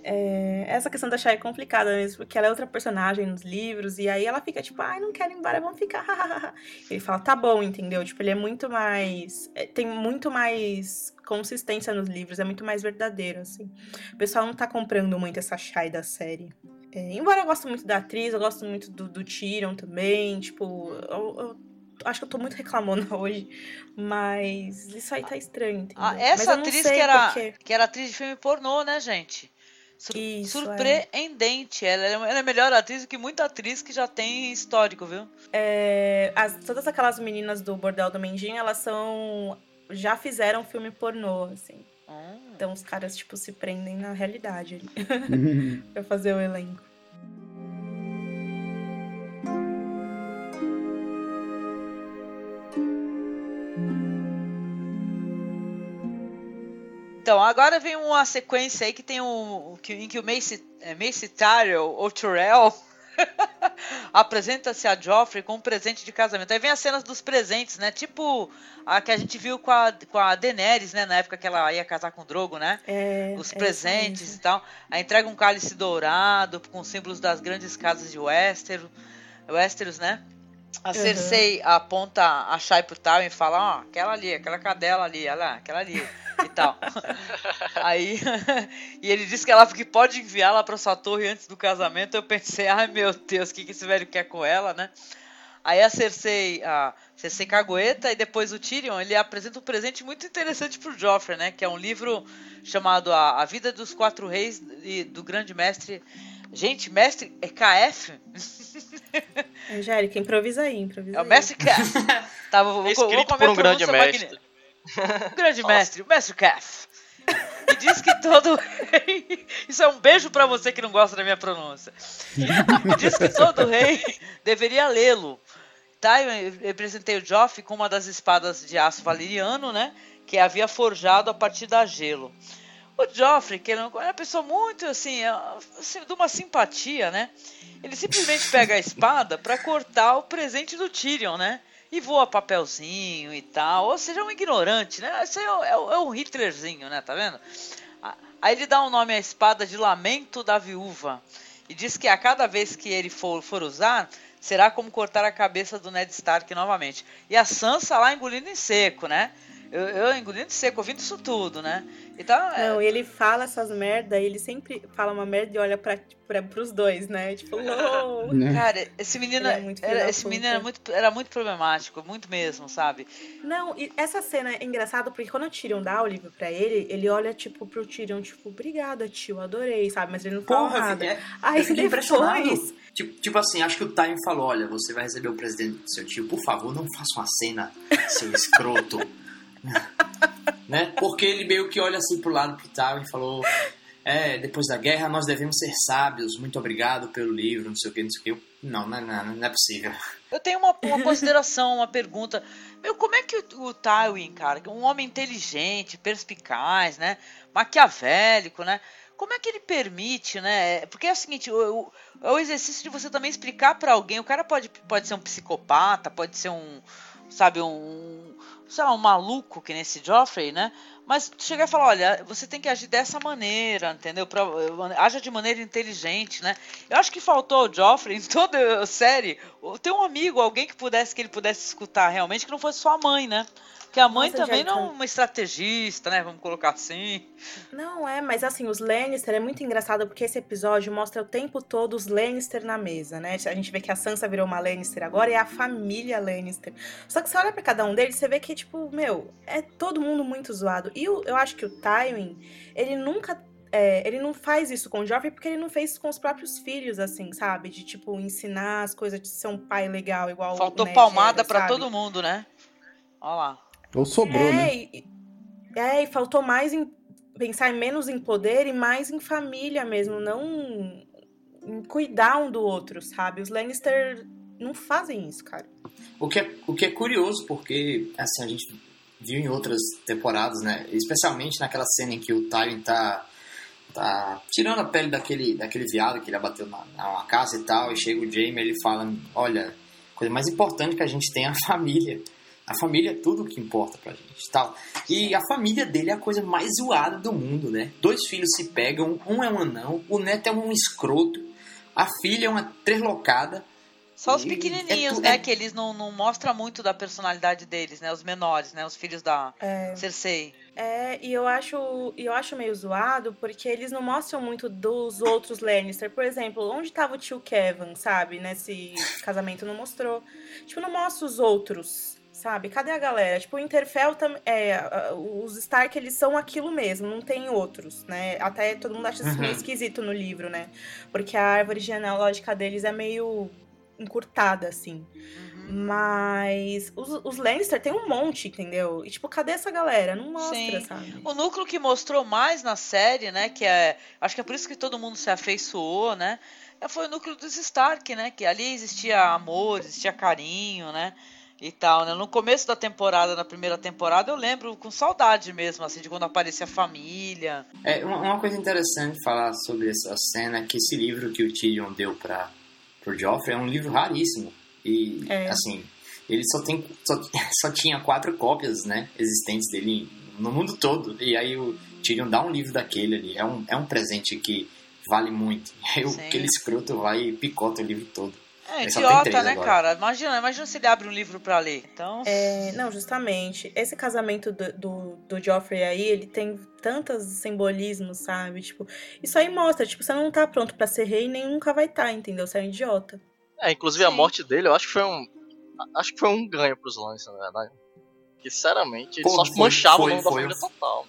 S6: É, essa questão da Shai é complicada mesmo, porque ela é outra personagem nos livros, e aí ela fica tipo, ai, não quero ir embora, vamos ficar. ele fala, tá bom, entendeu? Tipo, ele é muito mais. é, Tem muito mais consistência nos livros, é muito mais verdadeiro, assim. O pessoal não tá comprando muito essa Shai da série. É, embora eu goste muito da atriz, eu gosto muito do, do Tyrion também, tipo, eu, eu acho que eu tô muito reclamona hoje, mas isso aí tá estranho, entendeu?
S7: Ah, essa atriz que era,
S6: por quê.
S7: que era atriz de filme pornô, né, gente? Sur-
S6: Isso, é.
S7: surpreendente. Ela, é, ela é melhor atriz do que muita atriz que já tem histórico, viu?
S6: É, as- todas aquelas meninas do Bordel do Mendinho, elas são. Já fizeram filme pornô, assim.
S7: Hum.
S6: Então os caras, tipo, se prendem na realidade ali. pra fazer o elenco.
S7: Então, agora vem uma sequência aí que tem um. Que, em que o Mace, é, Mace Tyrell, ou Tyrell, apresenta-se a Joffrey com um presente de casamento. Aí vem as cenas dos presentes, né? Tipo a que a gente viu com a, com a Daenerys, né? Na época que ela ia casar com o Drogo, né?
S6: É,
S7: Os
S6: é
S7: presentes
S6: isso
S7: e tal. Aí entrega um cálice dourado com símbolos das grandes casas de Westeros, Westeros, né? A
S6: Uhum.
S7: Cersei aponta a Shai pro Tywin e fala, ó, aquela ali, aquela cadela ali, olha lá, aquela ali e tal. Aí, e ele diz que ela que pode enviá-la pra sua torre antes do casamento. Eu pensei, ai meu Deus, o que, que esse velho quer com ela, né? Aí a Cersei, a Cersei cagueta e depois o Tyrion, ele apresenta um presente muito interessante pro Joffrey, né? Que é um livro chamado A, a Vida dos Quatro Reis e do Grande Mestre. Gente, mestre é KF?
S6: Angélica, improvisa aí, improvisa
S7: É o
S6: aí.
S7: Mestre KF. Tá, vou, vou,
S8: Escrito
S7: vou comer
S8: por um grande mestre.
S7: Um grande mestre, o Mestre KF. E diz que todo rei. Isso é um beijo pra você que não gosta da minha pronúncia. Diz que todo rei deveria lê-lo. Tá, eu representei o Joff com uma das espadas de aço valeriano, né? Que havia forjado a partir da gelo. O Joffrey, que ele é uma pessoa muito assim, assim, de uma simpatia, né? Ele simplesmente pega a espada pra cortar o presente do Tyrion, né? E voa papelzinho e tal. Ou seja, é um ignorante, né? Aí é, o- é, o- é um Hitlerzinho, né? Tá vendo? Aí ele dá um nome à espada de Lamento da Viúva. E diz que a cada vez que ele for, for usar, será como cortar a cabeça do Ned Stark novamente. E a Sansa lá engolindo em seco, né? Eu, eu engolindo seco, ouvindo isso tudo, né? Então, é-
S6: Não, e ele fala essas merda, ele sempre fala uma merda e olha pra, pra, pros dois, né? Tipo, "Lol".
S7: Cara, esse menino,
S6: é muito filho
S7: era, esse menino era muito, era muito problemático, muito mesmo, sabe?
S6: Não, e essa cena é engraçada porque quando o Tyrion dá o livro pra ele, ele olha, tipo, pro Tyrion, tipo, obrigada, tio, adorei, sabe? Mas ele não fala
S9: Porra,
S6: nada.
S9: é-
S6: Aí
S9: eu
S6: depois.
S9: Tipo, tipo assim, acho que o Time falou, olha, você vai receber o presidente do seu tio, por favor, não faça uma cena, seu escroto. Né? Porque ele meio que olha assim pro lado pro Time e falou, é, depois da guerra nós devemos ser sábios, muito obrigado pelo livro, não sei o que, não sei o que. Não, não, não, não é possível.
S7: Eu tenho uma, uma consideração, uma pergunta. Meu, como é que o, o Tywin, cara, um homem inteligente, perspicaz, né? Maquiavélico, né? Como é que ele permite, né? Porque é o seguinte, o, o, é o exercício de você também explicar para alguém. O cara pode, pode ser um psicopata, pode ser um, sabe, um, sei lá, um maluco que nesse Joffrey, né? Mas chegar e falar, olha, você tem que agir dessa maneira, entendeu? Pra, haja de maneira inteligente, né? Eu acho que faltou ao Joffrey, em toda a série, ter um amigo, alguém que pudesse, que ele pudesse escutar realmente, que não fosse só a mãe, né? Porque a mãe
S6: Nossa,
S7: também não é uma estrategista, né? Vamos colocar assim.
S6: Não, é, mas assim, os Lannister é muito engraçado porque esse episódio mostra o tempo todo os Lannister na mesa, né? A gente vê que a Sansa virou uma Lannister agora e é a família Lannister. Só que você olha pra cada um deles, você vê que, tipo, meu, é todo mundo muito zoado. E o- eu acho que o Tywin, ele nunca. é, ele não faz isso com o Joffrey porque ele não fez isso com os próprios filhos, assim, sabe? De, tipo, ensinar as coisas de ser um pai legal, igual
S7: Faltou
S6: o Ned
S7: palmada
S6: sabe?
S7: todo mundo, né? Olha lá.
S10: Ou sobrou, né?
S6: É, e, é, e faltou mais em pensar menos em poder e mais em família mesmo, não em cuidar um do outro, sabe? Os Lannister não fazem isso, cara.
S9: O que, é, o que é curioso, porque assim, a gente viu em outras temporadas, né? Especialmente naquela cena em que o Tywin tá, tá tirando a pele daquele, daquele viado que ele abateu na, na casa e tal, e chega o Jaime ele fala, olha, a coisa mais importante que a gente tem é a família. A família é tudo que importa pra gente tal. E a família dele é a coisa mais zoada do mundo, né? Dois filhos se pegam, um é um anão, o neto é um escroto, a filha é uma treslocada.
S7: Só os pequenininhos,
S9: é tu-
S7: né?
S9: é-
S7: Que eles não, não mostram muito da personalidade deles, né? Os menores, né? Os filhos da Cersei.
S6: É, e eu acho, e eu acho meio zoado porque eles não mostram muito dos outros Lannister. Por exemplo, onde tava o tio Kevin, sabe? Nesse casamento não mostrou. Tipo, não mostra os outros, sabe? Cadê a galera? Tipo, o Interfell também. É, os Stark, eles são aquilo mesmo, não tem outros, né? Até todo mundo acha isso meio
S9: Uhum.
S6: esquisito no livro, né? Porque a árvore genealógica deles é meio encurtada, assim. Mas os, os Lannister tem um monte, entendeu? E, tipo, cadê essa galera? Não mostra,
S7: Sim.
S6: sabe?
S7: O núcleo que mostrou mais na série, né? Que é. Acho que é por isso que todo mundo se afeiçoou, né? Foi o núcleo dos Stark, né? Que ali existia amor, existia carinho, né? E tal, né? No começo da temporada, na primeira temporada, eu lembro com saudade mesmo, assim, de quando aparecia a família.
S9: É, uma, uma coisa interessante falar sobre essa cena é que esse livro que o Tyrion deu para pro Joffrey é um livro raríssimo. E,
S6: É.
S9: assim, ele só, tem, só, só tinha quatro cópias, né, existentes dele no mundo todo. E aí o Tyrion dá um livro daquele ali. É um, é um presente que vale muito. E aí o-
S7: Sim.
S9: aquele escroto vai e picota o livro todo.
S7: É idiota,
S9: três
S7: né,
S9: agora.
S7: cara? Imagina, imagina se ele abre um livro pra ler. Então.
S6: É, não, justamente. Esse casamento do, do, do Joffrey aí, ele tem tantos simbolismos, sabe? Tipo, isso aí mostra, tipo, você não tá pronto pra ser rei nem nunca vai estar, entendeu? Você é um idiota.
S8: É, inclusive a morte dele, eu acho que foi um. Acho que foi um ganho pros Lannister, na verdade. Que, sinceramente, ele
S9: Pô,
S8: só
S9: foi-
S8: manchava
S9: foi-
S8: o nome da
S9: foi
S8: família
S9: um-
S8: total.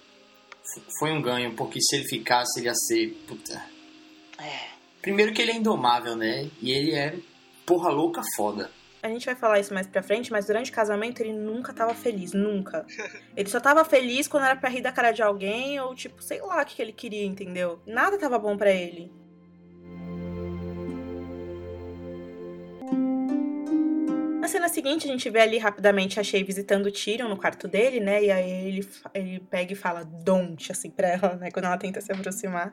S9: Foi um ganho, porque se ele ficasse, ele ia ser. Puta.
S7: É.
S9: Primeiro que ele é indomável, né? E ele é porra louca foda.
S6: A gente vai falar isso mais pra frente, mas durante o casamento ele nunca tava feliz, nunca. Ele só tava feliz quando era pra rir da cara de alguém ou, tipo, sei lá o que que ele queria, entendeu? Nada tava bom pra ele. Na cena seguinte, a gente vê ali rapidamente a Shay visitando o Tyrion no quarto dele, né? E aí ele, ele pega e fala don't, assim, pra ela, né? Quando ela tenta se aproximar.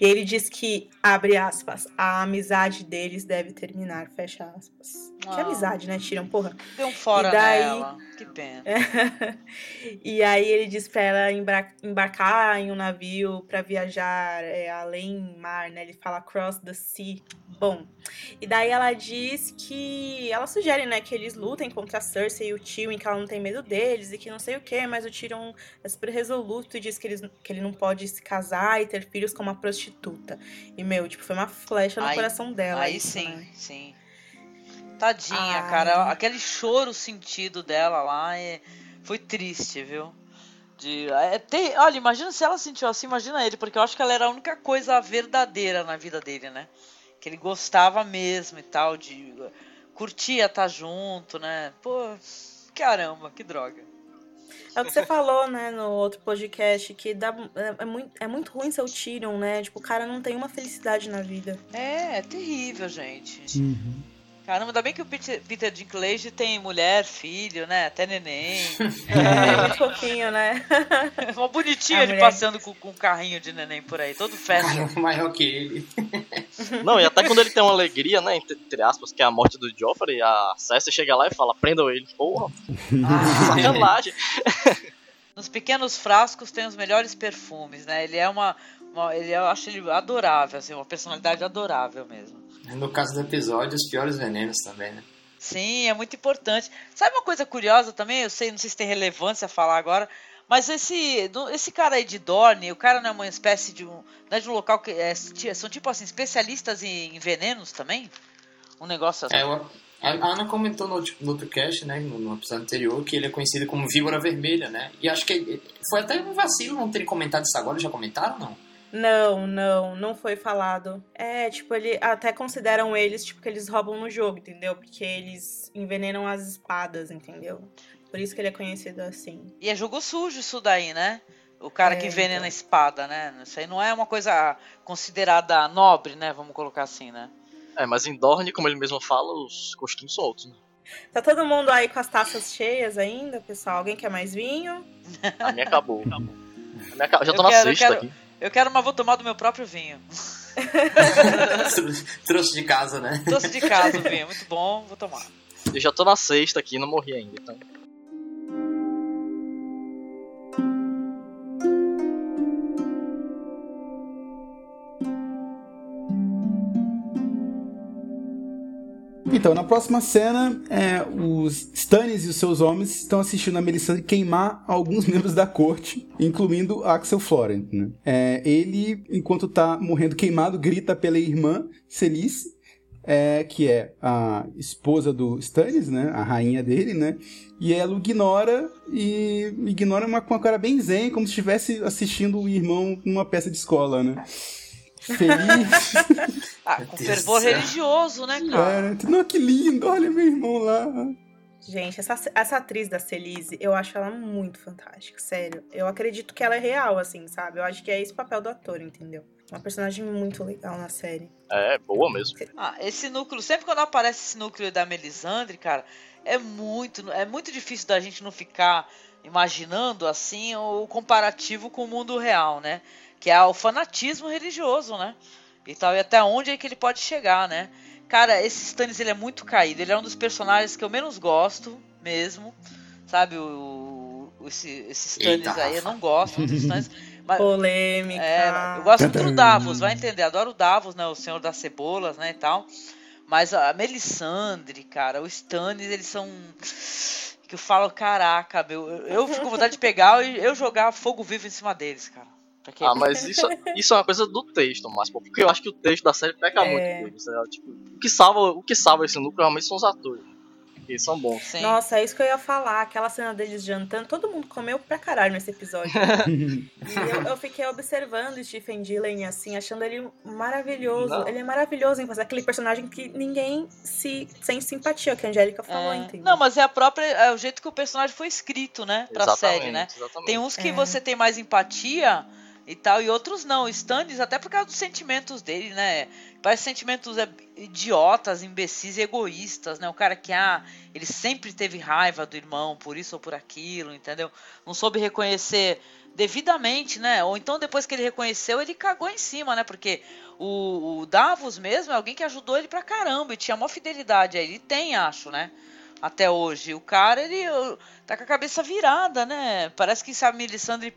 S6: E ele diz que, abre aspas, a amizade deles deve terminar, fecha aspas. Que
S7: Ah.
S6: amizade, né, Tyrion? Porra.
S7: Deu um fora
S6: E daí-
S7: nela. Que pena.
S6: e aí ele diz pra ela embarcar em um navio pra viajar é, além mar, né? Ele fala cross the sea. Bom, e daí ela diz que ela sugere, né, que eles lutem contra a Cersei e o Tyrion, que ela não tem medo deles e que não sei o que, mas o Tyrion é super resoluto e diz que, eles, que ele não pode se casar e ter filhos com uma prostituta. E meu, tipo, foi uma flecha no
S7: Aí-
S6: coração dela.
S7: Aí
S6: isso,
S7: sim,
S6: né?
S7: sim. Tadinha,
S6: Ai.
S7: cara. Aquele choro sentido dela lá é... foi triste, viu? De... É, tem... Olha, imagina se ela sentiu assim, imagina ele, porque eu acho que ela era a única coisa verdadeira na vida dele, né? Que ele gostava mesmo e tal, de curtia estar junto, né? Pô, caramba, que droga.
S6: É o que você falou, né, no outro podcast, que dá, é, é muito, é muito ruim ser o Tyrion, né? Tipo, o cara não tem uma felicidade na vida.
S7: É, é terrível, gente.
S10: Uhum.
S7: Caramba, ainda bem que o Peter, Peter Dinklage tem mulher, filho, né? Até neném.
S6: É, muito fofinho, né?
S7: Uma bonitinha ele passando com, com um carrinho de neném por aí, todo.
S9: Cara, maior que ele.
S8: Não, e até quando ele tem uma alegria, né, entre, entre aspas, que é a morte do Joffrey, a Cersei chega lá e fala, prendam ele. Porra,
S7: Ah,
S8: sacanagem.
S7: Nos pequenos frascos tem os melhores perfumes, né? Ele é uma, uma- ele eu acho ele adorável, assim, uma personalidade adorável mesmo.
S9: No caso do episódio, os piores venenos também, né?
S7: Sim, é muito importante. Sabe uma coisa curiosa também? Eu sei, não sei se tem relevância falar agora, mas esse, esse cara aí de Dorne, o cara não é uma espécie de um, não é de um local que é, são tipo assim especialistas em, venenos também? Um negócio assim.
S9: É, a Ana comentou no, outro- no outro cast, né, no, episódio anterior, que ele é conhecido como Víbora Vermelha, né? E acho que foi até um vacilo não terem comentado isso agora. Já comentaram, não?
S6: Não, não, não foi falado. É, tipo, ele até consideram eles, tipo, que eles roubam no jogo, entendeu? Porque eles envenenam as espadas, entendeu? Por isso que ele é conhecido assim.
S7: E é jogo sujo isso daí, né? O cara
S6: É,
S7: que envenena
S6: então.
S7: a espada, né? Isso aí não é uma coisa considerada nobre, né? Vamos colocar assim, né?
S8: É, mas em Dorne, como ele mesmo fala, os costumes são outros, né?
S6: Tá todo mundo aí com as taças cheias ainda, pessoal? Alguém quer mais vinho?
S8: A minha acabou. A minha acabou. Já tô
S7: Eu
S8: na
S7: quero-
S8: sexta
S7: quero-
S8: aqui.
S7: Eu quero, mas vou tomar do meu próprio vinho.
S9: Trouxe de casa, né?
S7: Doce de casa o vinho, muito bom, vou tomar.
S8: Eu já tô na sexta aqui, não morri ainda, então.
S10: Então, na próxima cena, é, os Stannis e os seus homens estão assistindo a Melisandre queimar alguns membros da corte, incluindo Axel Florent. Né? É, ele, enquanto tá morrendo queimado, grita pela irmã Celice, é, que é a esposa do Stannis, né? A rainha dele, né? E ela o ignora e ignora uma, com uma cara bem zen, como se estivesse assistindo o irmão numa peça de escola, né? Feliz.
S7: Ah, com
S9: Deus
S7: fervor
S9: céu.
S7: religioso, né, cara?
S10: É, não, que lindo, olha meu irmão lá.
S6: Gente, essa, essa atriz da Celise, eu acho ela muito fantástica, sério. Eu acredito que ela é real, assim, sabe? Eu acho que é esse o papel do ator, entendeu? Uma personagem muito legal na série.
S8: É, boa mesmo.
S7: Ah, esse núcleo, sempre quando aparece esse núcleo da Melisandre, cara, é muito, é muito difícil da gente não ficar imaginando assim o comparativo com o mundo real, né? Que é o fanatismo religioso, né? E tal, e até onde é que ele pode chegar, né? Cara, esse Stannis ele é muito caído, ele é um dos personagens que eu menos gosto mesmo, sabe? O, o- esse, esse Stannis
S9: Eita,
S7: aí, eu não gosto muito do Stannis. Mas,
S6: Polêmica.
S7: é, eu gosto muito do Davos, vai entender. Adoro o Davos, né? O Senhor das Cebolas, né? E tal. Mas a Melisandre, cara, o Stannis, eles são. Que eu falo, caraca, meu. eu- Eu fico com vontade de pegar e eu jogar fogo vivo em cima deles, cara.
S8: Ah, mas isso, isso é uma coisa do texto, mas porque eu acho que o texto da série peca
S6: É.
S8: muito deles. né? Tipo, o que salva, o que salva esse núcleo realmente são os atores. Eles são bons.
S7: Sim.
S6: Nossa, é isso que eu ia falar. Aquela cena deles jantando, todo mundo comeu pra caralho nesse episódio. e eu, eu fiquei observando o Stephen Dylan, assim, achando ele maravilhoso.
S8: Não.
S6: Ele é maravilhoso em fazer aquele personagem que ninguém se sente simpatia, que a Angélica falou,
S7: É.
S6: entendeu?
S7: Não, mas é a própria. É o jeito que o personagem foi escrito, né? Pra
S8: Exatamente,
S7: série, né?
S8: exatamente.
S7: Tem uns que
S6: É.
S7: você tem mais empatia e tal, e outros não. Stannis, até por causa dos sentimentos dele, né? Parece sentimentos é, idiotas, imbecis egoístas, né? O cara que, ah, ele sempre teve raiva do irmão por isso ou por aquilo, entendeu? Não soube reconhecer devidamente, né? Ou então depois que ele reconheceu, ele cagou em cima, né? Porque o, o Davos mesmo é alguém que ajudou ele pra caramba e tinha uma fidelidade aí. Ele tem, acho, né? Até hoje. O cara, ele tá com a cabeça virada, né? Parece que se a Melisandre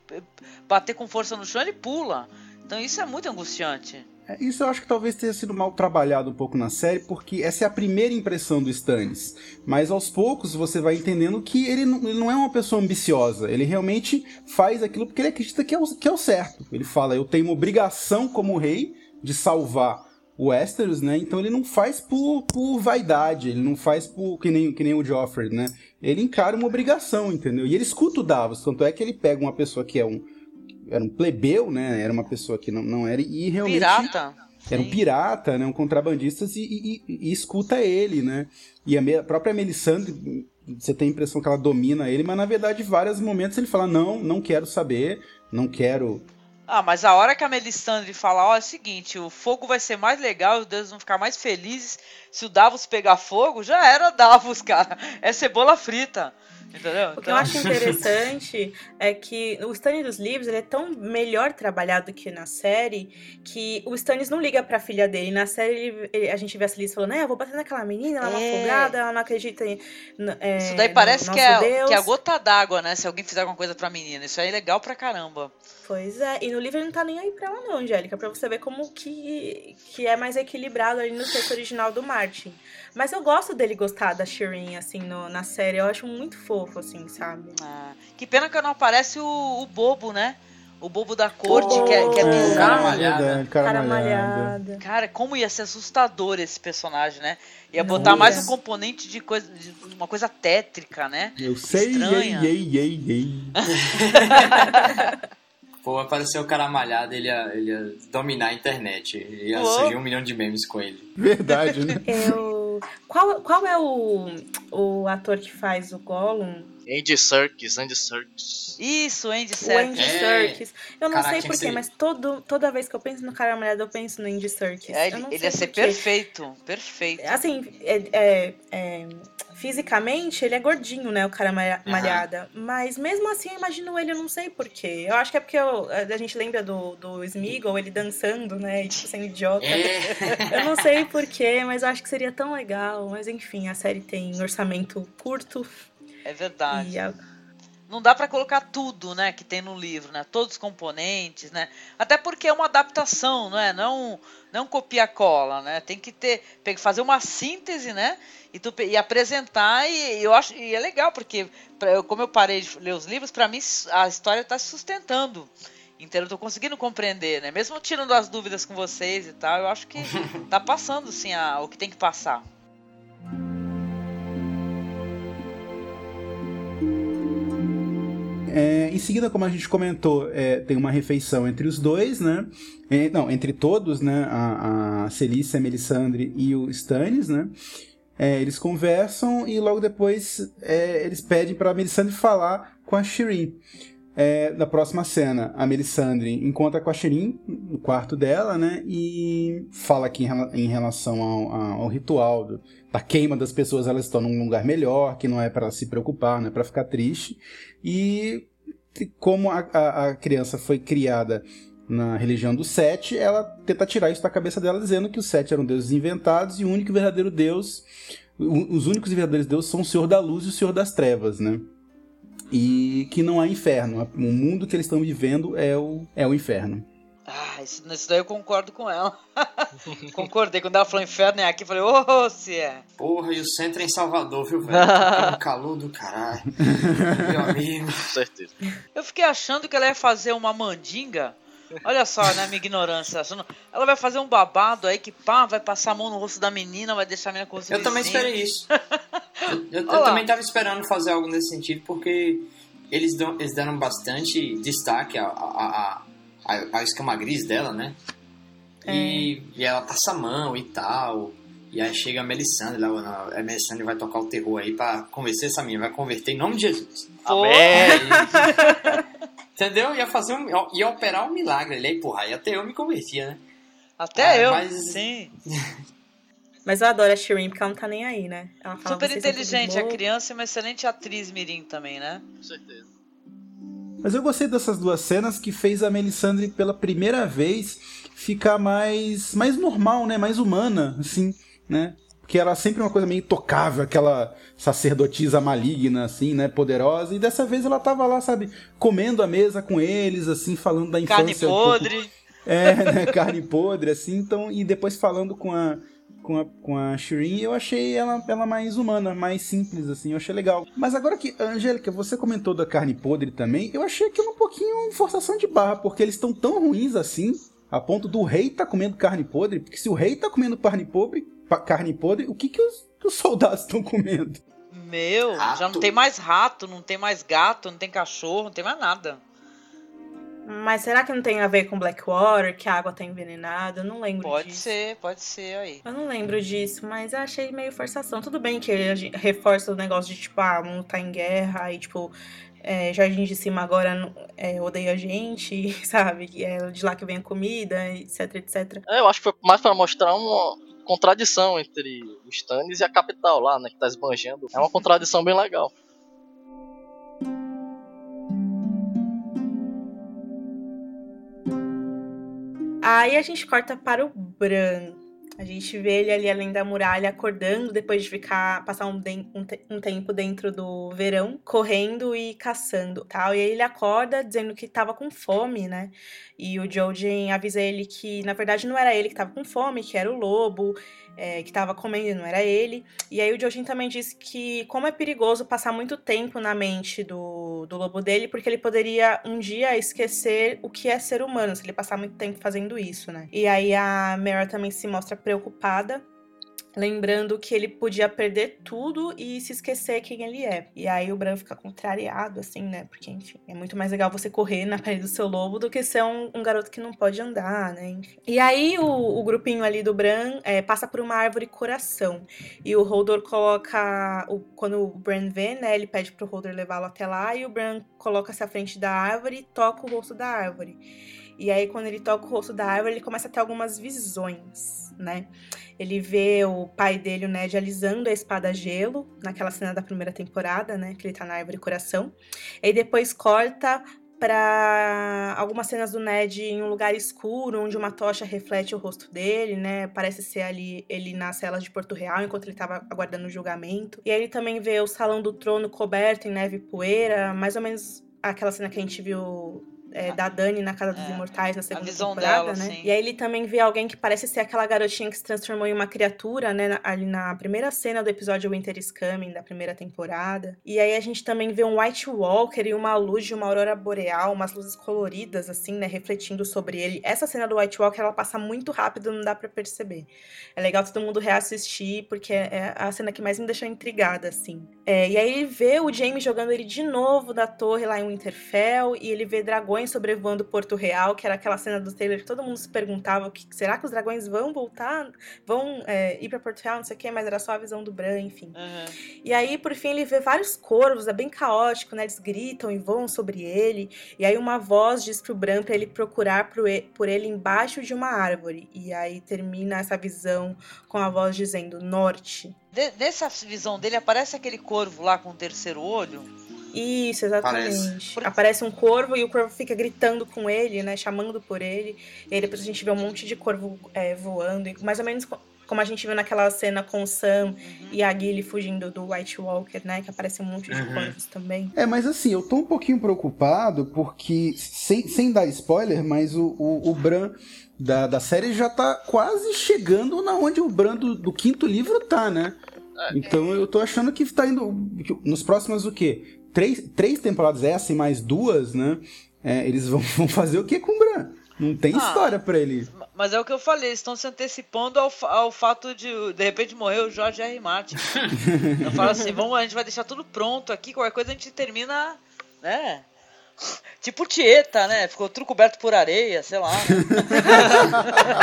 S7: bater com força no chão, ele pula. Então isso é muito angustiante.
S10: É, Isso eu acho que talvez tenha sido mal trabalhado um pouco na série, porque essa é a primeira impressão do Stannis. Mas aos poucos você vai entendendo que ele não, ele não é uma pessoa ambiciosa. Ele realmente faz aquilo porque ele acredita que é, o, que é o certo. Ele fala: Eu tenho uma obrigação como rei de salvar o Westeros, né? Então ele não faz por, por vaidade, ele não faz por que nem, que nem o Joffrey, né? Ele encara uma obrigação, entendeu? E ele escuta o Davos, tanto é que ele pega uma pessoa que é um era um plebeu, né? Era uma pessoa que não, não era e realmente
S7: Pirata.
S10: era um pirata, né? Um contrabandista e, e- e- e escuta ele, né? E a me- a própria Melisandre, você tem a impressão que ela domina ele, mas na verdade, em vários momentos ele fala: Não, não quero saber, não quero.
S7: Ah, mas a hora que a Melisandre fala, ó, é o seguinte, o fogo vai ser mais legal, os deuses vão ficar mais felizes se o Davos pegar fogo, já era Davos, cara. É cebola frita. Entendeu?
S6: O que eu acho interessante é que o Stannis dos livros ele é tão melhor trabalhado que na série que o Stannis não liga pra filha dele. Na série ele- ele- a gente vê a Celis falando, né, eu vou bater naquela menina, ela é uma
S7: É.
S6: folgada, ela não acredita em. é,
S7: Isso daí
S6: no
S7: parece que
S6: nosso
S7: é, que é a gota d'água, né? Se alguém fizer alguma coisa pra menina. Isso aí é legal pra caramba.
S6: Pois é, e no livro ele não tá nem aí pra ela, não, Angélica, pra você ver como que, que é mais equilibrado ali no texto original do Martin. Mas eu gosto dele gostar da Shireen, assim, no- na série. Eu acho muito fofo, assim, sabe?
S7: Ah, que pena que não aparece o, o bobo, né? O bobo da corte, que é, que é
S6: Oh,
S7: bizarro.
S9: cara malhada.
S10: verdade, cara,
S6: Cara
S10: malhada.
S7: Cara, como ia ser assustador esse personagem, né? Ia
S6: Não
S7: botar
S6: ia.
S7: mais um componente de coisa, de uma coisa tétrica, né?
S10: Eu sei,
S7: Estranha.
S10: ei, ei, ei, ei.
S9: Pô, apareceu o cara malhado, ele ia, ele ia dominar a internet. Ia
S7: Pô.
S9: surgir um milhão de memes com ele.
S10: Verdade, né?
S6: Eu... Qual, qual é o, o ator que faz o Gollum?
S8: Andy Serkis, Andy Serkis.
S7: Isso, Andy
S6: O
S7: Serkis.
S6: Andy
S9: É.
S6: Serkis. Eu não
S9: Caraca,
S6: sei porquê,
S9: ser-
S6: mas todo, toda vez que eu penso no cara malhado, eu penso no Andy Serkis.
S7: É, ele, ia ser
S6: porquê.
S7: perfeito, perfeito.
S6: Assim, é, é- é, fisicamente, ele é gordinho, né? O cara malhada. Mas mesmo assim, eu imagino ele, eu não sei porquê. Eu acho que é porque eu- a gente lembra do, do Smeagol, ele dançando, né? E tipo, sendo idiota.
S9: É.
S6: Eu não sei porquê, mas eu acho que seria tão legal. Mas enfim, a série tem um orçamento curto.
S7: É verdade.
S6: E a-
S7: Não dá pra colocar tudo, né, que tem no livro, né? Todos os componentes, né? Até porque é uma adaptação, não é? Não, não copia-cola, né? Tem que ter, tem que fazer uma síntese, né? E, tu, e apresentar e eu acho e é legal porque pra, eu, como eu parei de ler os livros, pra mim a história tá se sustentando. Então eu tô conseguindo compreender, né? Mesmo tirando as dúvidas com vocês e tal, eu acho que tá passando sim a, o que tem que passar.
S10: É, em seguida, como a gente comentou, é, tem uma refeição entre os dois, né? É, não, entre todos, né? A, a Celícia, a Melisandre e o Stannis, né? É, eles conversam e logo depois é, eles pedem para a Melisandre falar com a Shireen. É, na próxima cena, a Melisandre encontra com a Shireen no quarto dela, né? E fala que em, rela- em relação ao, ao- ao ritual do- da queima das pessoas, elas estão num lugar melhor, que não é para se preocupar, não é para ficar triste. E como a, a- a criança foi criada na religião do Sete, ela tenta tirar isso da cabeça dela, dizendo que os Sete eram deuses inventados e o único verdadeiro Deus, os únicos verdadeiros deuses são o Senhor da Luz e o Senhor das Trevas, né? E que não há inferno. O mundo que eles estão vivendo é o, é o inferno.
S7: Ah, isso, isso daí eu concordo com ela. Concordei. Quando ela falou inferno é aqui, eu falei, ô, se é.
S9: Porra, e o centro é em Salvador, viu, velho? É um calor do caralho. Meu amigo.
S8: Com certeza.
S7: Eu fiquei achando que ela ia fazer uma mandinga. Olha só, né, minha ignorância. Ela vai fazer um babado aí que pá, vai passar a mão no rosto da menina, vai deixar a menina com os
S9: Eu também esperei isso. Eu, eu
S7: lá.
S9: também tava esperando fazer algo nesse sentido, porque eles, dão, eles deram bastante destaque à, à, à, à escama gris dela, né? E, e ela passa a mão e tal. E aí chega a Melisandre lá, não, a Melisandre vai tocar o terror aí pra convencer essa menina, vai converter em nome de Jesus.
S8: Amém.
S9: Entendeu? Ia fazer um, ia operar um milagre ali, aí, porra, aí até eu me convertia, né?
S7: Até
S9: Ah,
S7: eu,
S9: mas-
S7: sim.
S6: Mas eu adoro a Shireen porque ela não tá nem aí, né? Ela fala,
S7: Super
S6: "Vocês são todos
S7: inteligente a
S6: loucos."
S7: criança e uma excelente atriz mirim também, né?
S8: Com certeza.
S10: Mas eu gostei dessas duas cenas que fez a Melisandre pela primeira vez ficar mais mais normal, né? Mais humana, assim, né? Porque era sempre uma coisa meio intocável, aquela sacerdotisa maligna, assim, né? Poderosa. E dessa vez ela tava lá, sabe? Comendo a mesa com eles, assim, falando da infância.
S7: Carne
S10: um pouco-
S7: podre.
S10: É, né? Carne podre, assim. Então, e depois falando com a, com a, com a Shireen, eu achei ela, ela mais humana, mais simples, assim. Eu achei legal. Mas agora que, Angélica, você comentou da carne podre também, eu achei aquilo um pouquinho forçação de barra, porque eles estão tão ruins assim, a ponto do rei tá comendo carne podre, porque se o rei tá comendo carne podre, carne podre o que, que, os, que os soldados estão comendo?
S7: Meu, já
S9: Rato.
S7: não tem mais rato, não tem mais gato, não tem cachorro, não tem mais nada.
S6: Mas será que não tem a ver com Blackwater, que a água tá envenenada? Eu não lembro
S7: Pode
S6: disso.
S7: ser, pode ser aí.
S6: Eu não lembro disso, mas eu achei meio forçação. Tudo bem que ele reforça o negócio de, tipo, ah, o mundo tá em guerra e, tipo, é, Jardim de Cima agora é, odeia a gente, sabe? É de lá que vem a comida, etc, etc.
S8: É, eu acho que foi mais pra mostrar uma contradição entre os Stannis e a capital lá, né, que tá esbanjando. É uma contradição bem legal.
S6: Aí a gente corta para o Bran. A gente vê ele ali além da muralha acordando depois de ficar passar um, de, um, te, um, tempo dentro do verão, correndo e caçando, tal. E aí ele acorda dizendo que tava com fome, né? E o Jojen avisa ele que na verdade não era ele que tava com fome, que era o lobo é, que estava comendo, não era ele. E aí o Jojin também disse que como é perigoso passar muito tempo na mente do, do lobo dele, porque ele poderia um dia esquecer o que é ser humano, se ele passar muito tempo fazendo isso, né? E aí a Mera também se mostra preocupada lembrando que ele podia perder tudo e se esquecer quem ele é. E aí o Bran fica contrariado, assim, né? Porque, enfim, é muito mais legal você correr na pele do seu lobo do que ser um, um garoto que não pode andar, né? Enfim. E aí o, o grupinho ali do Bran é, passa por uma árvore coração. E o Holdor coloca. O, quando o Bran vê, né? Ele pede pro Holdor levá-lo até lá e o Bran coloca-se à frente da árvore e toca o rosto da árvore. E aí, quando ele toca o rosto da árvore, ele começa a ter algumas visões, né? Ele vê o pai dele, o Ned, alisando a espada gelo, naquela cena da primeira temporada, né? Que ele tá na árvore coração. E depois corta para algumas cenas do Ned em um lugar escuro, onde uma tocha reflete o rosto dele, né? Parece ser ali ele nas celas de Porto Real, enquanto ele estava aguardando o julgamento. E aí ele também vê o salão do trono coberto em neve e poeira, mais ou menos aquela cena que a gente viu é, da Dani na Casa dos
S7: É,
S6: Imortais na segunda temporada,
S7: dela,
S6: né?
S7: sim.
S6: E aí ele também vê alguém que parece ser aquela garotinha que se transformou em uma criatura, né? na- Ali na primeira cena do episódio Winter is Coming, da primeira temporada. E aí a gente também vê um White Walker e uma luz de uma aurora boreal, umas luzes coloridas, assim, né? Refletindo sobre ele. Essa cena do White Walker, ela passa muito rápido, não dá pra perceber. É legal todo mundo reassistir, porque é a cena que mais me deixou intrigada, assim. É, e aí ele vê o Jaime jogando ele de novo da torre lá em Winterfell, e ele vê dragões sobrevoando Porto Real, que era aquela cena do trailer que todo mundo se perguntava, que, será que os dragões vão voltar? Vão é, ir pra Porto Real, não sei o quê, mas era só a visão do Bran, enfim.
S7: Uhum.
S6: E aí, por fim, ele vê vários corvos, é bem caótico, né? Eles gritam e voam sobre ele. E aí uma voz diz pro Bran pra ele procurar pro por ele embaixo de uma árvore. E aí termina essa visão com a voz dizendo norte.
S7: De- nessa visão dele aparece aquele corvo lá com o terceiro olho.
S6: Isso, exatamente. Aparece um corvo e o corvo fica gritando com ele, né? Chamando por ele. E aí depois a gente vê um monte de corvo é, voando. e Mais ou menos co- como a gente viu naquela cena com o Sam e a Gilly fugindo do White Walker, né? Que aparece um monte de
S10: Uhum.
S6: corvos também.
S10: É, mas assim, eu tô um pouquinho preocupado porque, sem, sem dar spoiler, mas o, o, o Bran da, da série já tá quase chegando na onde o Bran do, do quinto livro tá, né? Então eu tô achando que tá indo. que Nos próximos o quê? Três, três temporadas, essa e mais duas, né? É, eles vão, vão fazer o que com o Bran? Não tem
S7: Ah.
S10: história pra ele.
S7: Mas é o que eu falei, eles estão se antecipando ao, ao fato de de repente morrer o George R. Martin. eu falo assim, vamos, a gente vai deixar tudo pronto aqui, qualquer coisa a gente termina, né? Tipo Tieta, né? Ficou tudo coberto por areia, sei lá.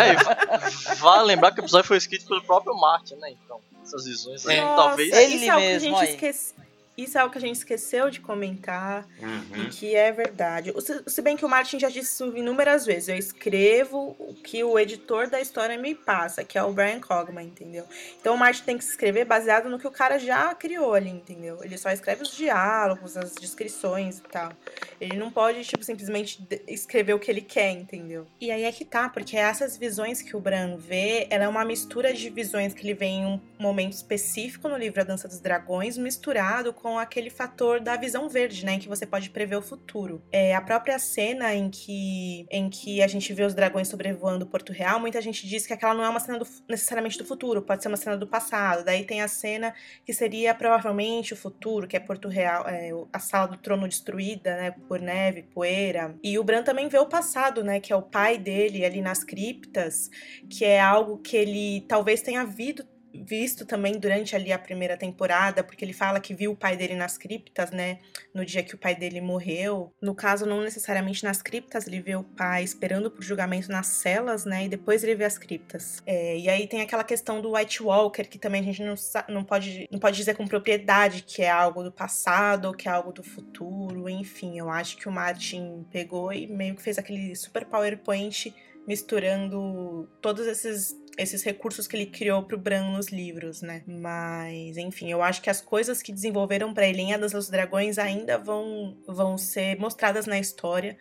S8: É, va- vale lembrar que o episódio foi escrito pelo próprio Martin, né? Então, essas visões aí,
S6: Nossa,
S8: talvez.
S6: isso é algo que a gente esquece- Isso é algo que a gente esqueceu de comentar e que é verdade. O- Se, bem que o Martin já disse isso inúmeras vezes, eu escrevo o que o editor da história me passa, que é o Brian Cogman, entendeu? Então o Martin tem que se escrever baseado no que o cara já criou ali, entendeu? Ele só escreve os diálogos, as descrições e tal. Ele não pode, tipo, simplesmente escrever o que ele quer, entendeu? E aí é que tá, porque essas visões que o Bran vê, ela é uma mistura de visões que ele vê em um momento específico no livro A Dança dos Dragões, misturado com aquele fator da visão verde, né? Em que você pode prever o futuro. É, a própria cena em que, em que a gente vê os dragões sobrevoando Porto Real, muita gente diz que aquela não é uma cena do- necessariamente do futuro, pode ser uma cena do passado. Daí tem a cena que seria provavelmente o futuro, que é Porto Real, é, a sala do trono destruída, né, por neve, poeira. E o Bran também vê o passado, né, que é o pai dele ali nas criptas, que é algo que ele talvez tenha visto visto também durante ali a primeira temporada, porque ele fala que viu o pai dele nas criptas, né? No dia que o pai dele morreu. No caso, não necessariamente nas criptas, ele vê o pai esperando por julgamento nas celas, né? E depois ele vê as criptas. É, e aí tem aquela questão do White Walker, que também a gente não, não, pode, não pode dizer com propriedade que é algo do passado ou que é algo do futuro, enfim. Eu acho que o Martin pegou e meio que fez aquele super PowerPoint misturando todos esses esses recursos que ele criou pro Bran nos livros, né? Mas, enfim, eu acho que as coisas que desenvolveram para ele em A Dança dos Dragões ainda vão, vão ser mostradas na história.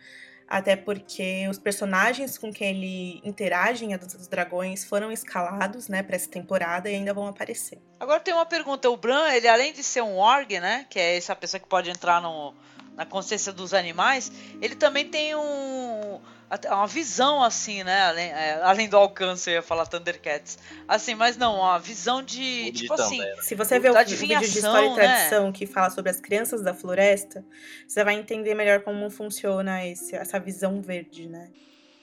S6: Até porque os personagens com quem ele interage em A Dança dos Dragões foram escalados, né, pra essa temporada e ainda vão aparecer.
S7: Agora tem uma pergunta: o Bran, ele além de ser um org, né, que é essa pessoa que pode entrar no, na consciência dos animais, ele também tem um uma visão assim, né? Além, é, além do alcance, eu ia falar Thundercats. Assim, mas não, uma visão de. Tipo assim.
S8: Thunder.
S6: Se você vê o vídeo de história e
S7: né?
S6: tradição que fala sobre as crianças da floresta, você vai entender melhor como funciona esse, essa visão verde, né?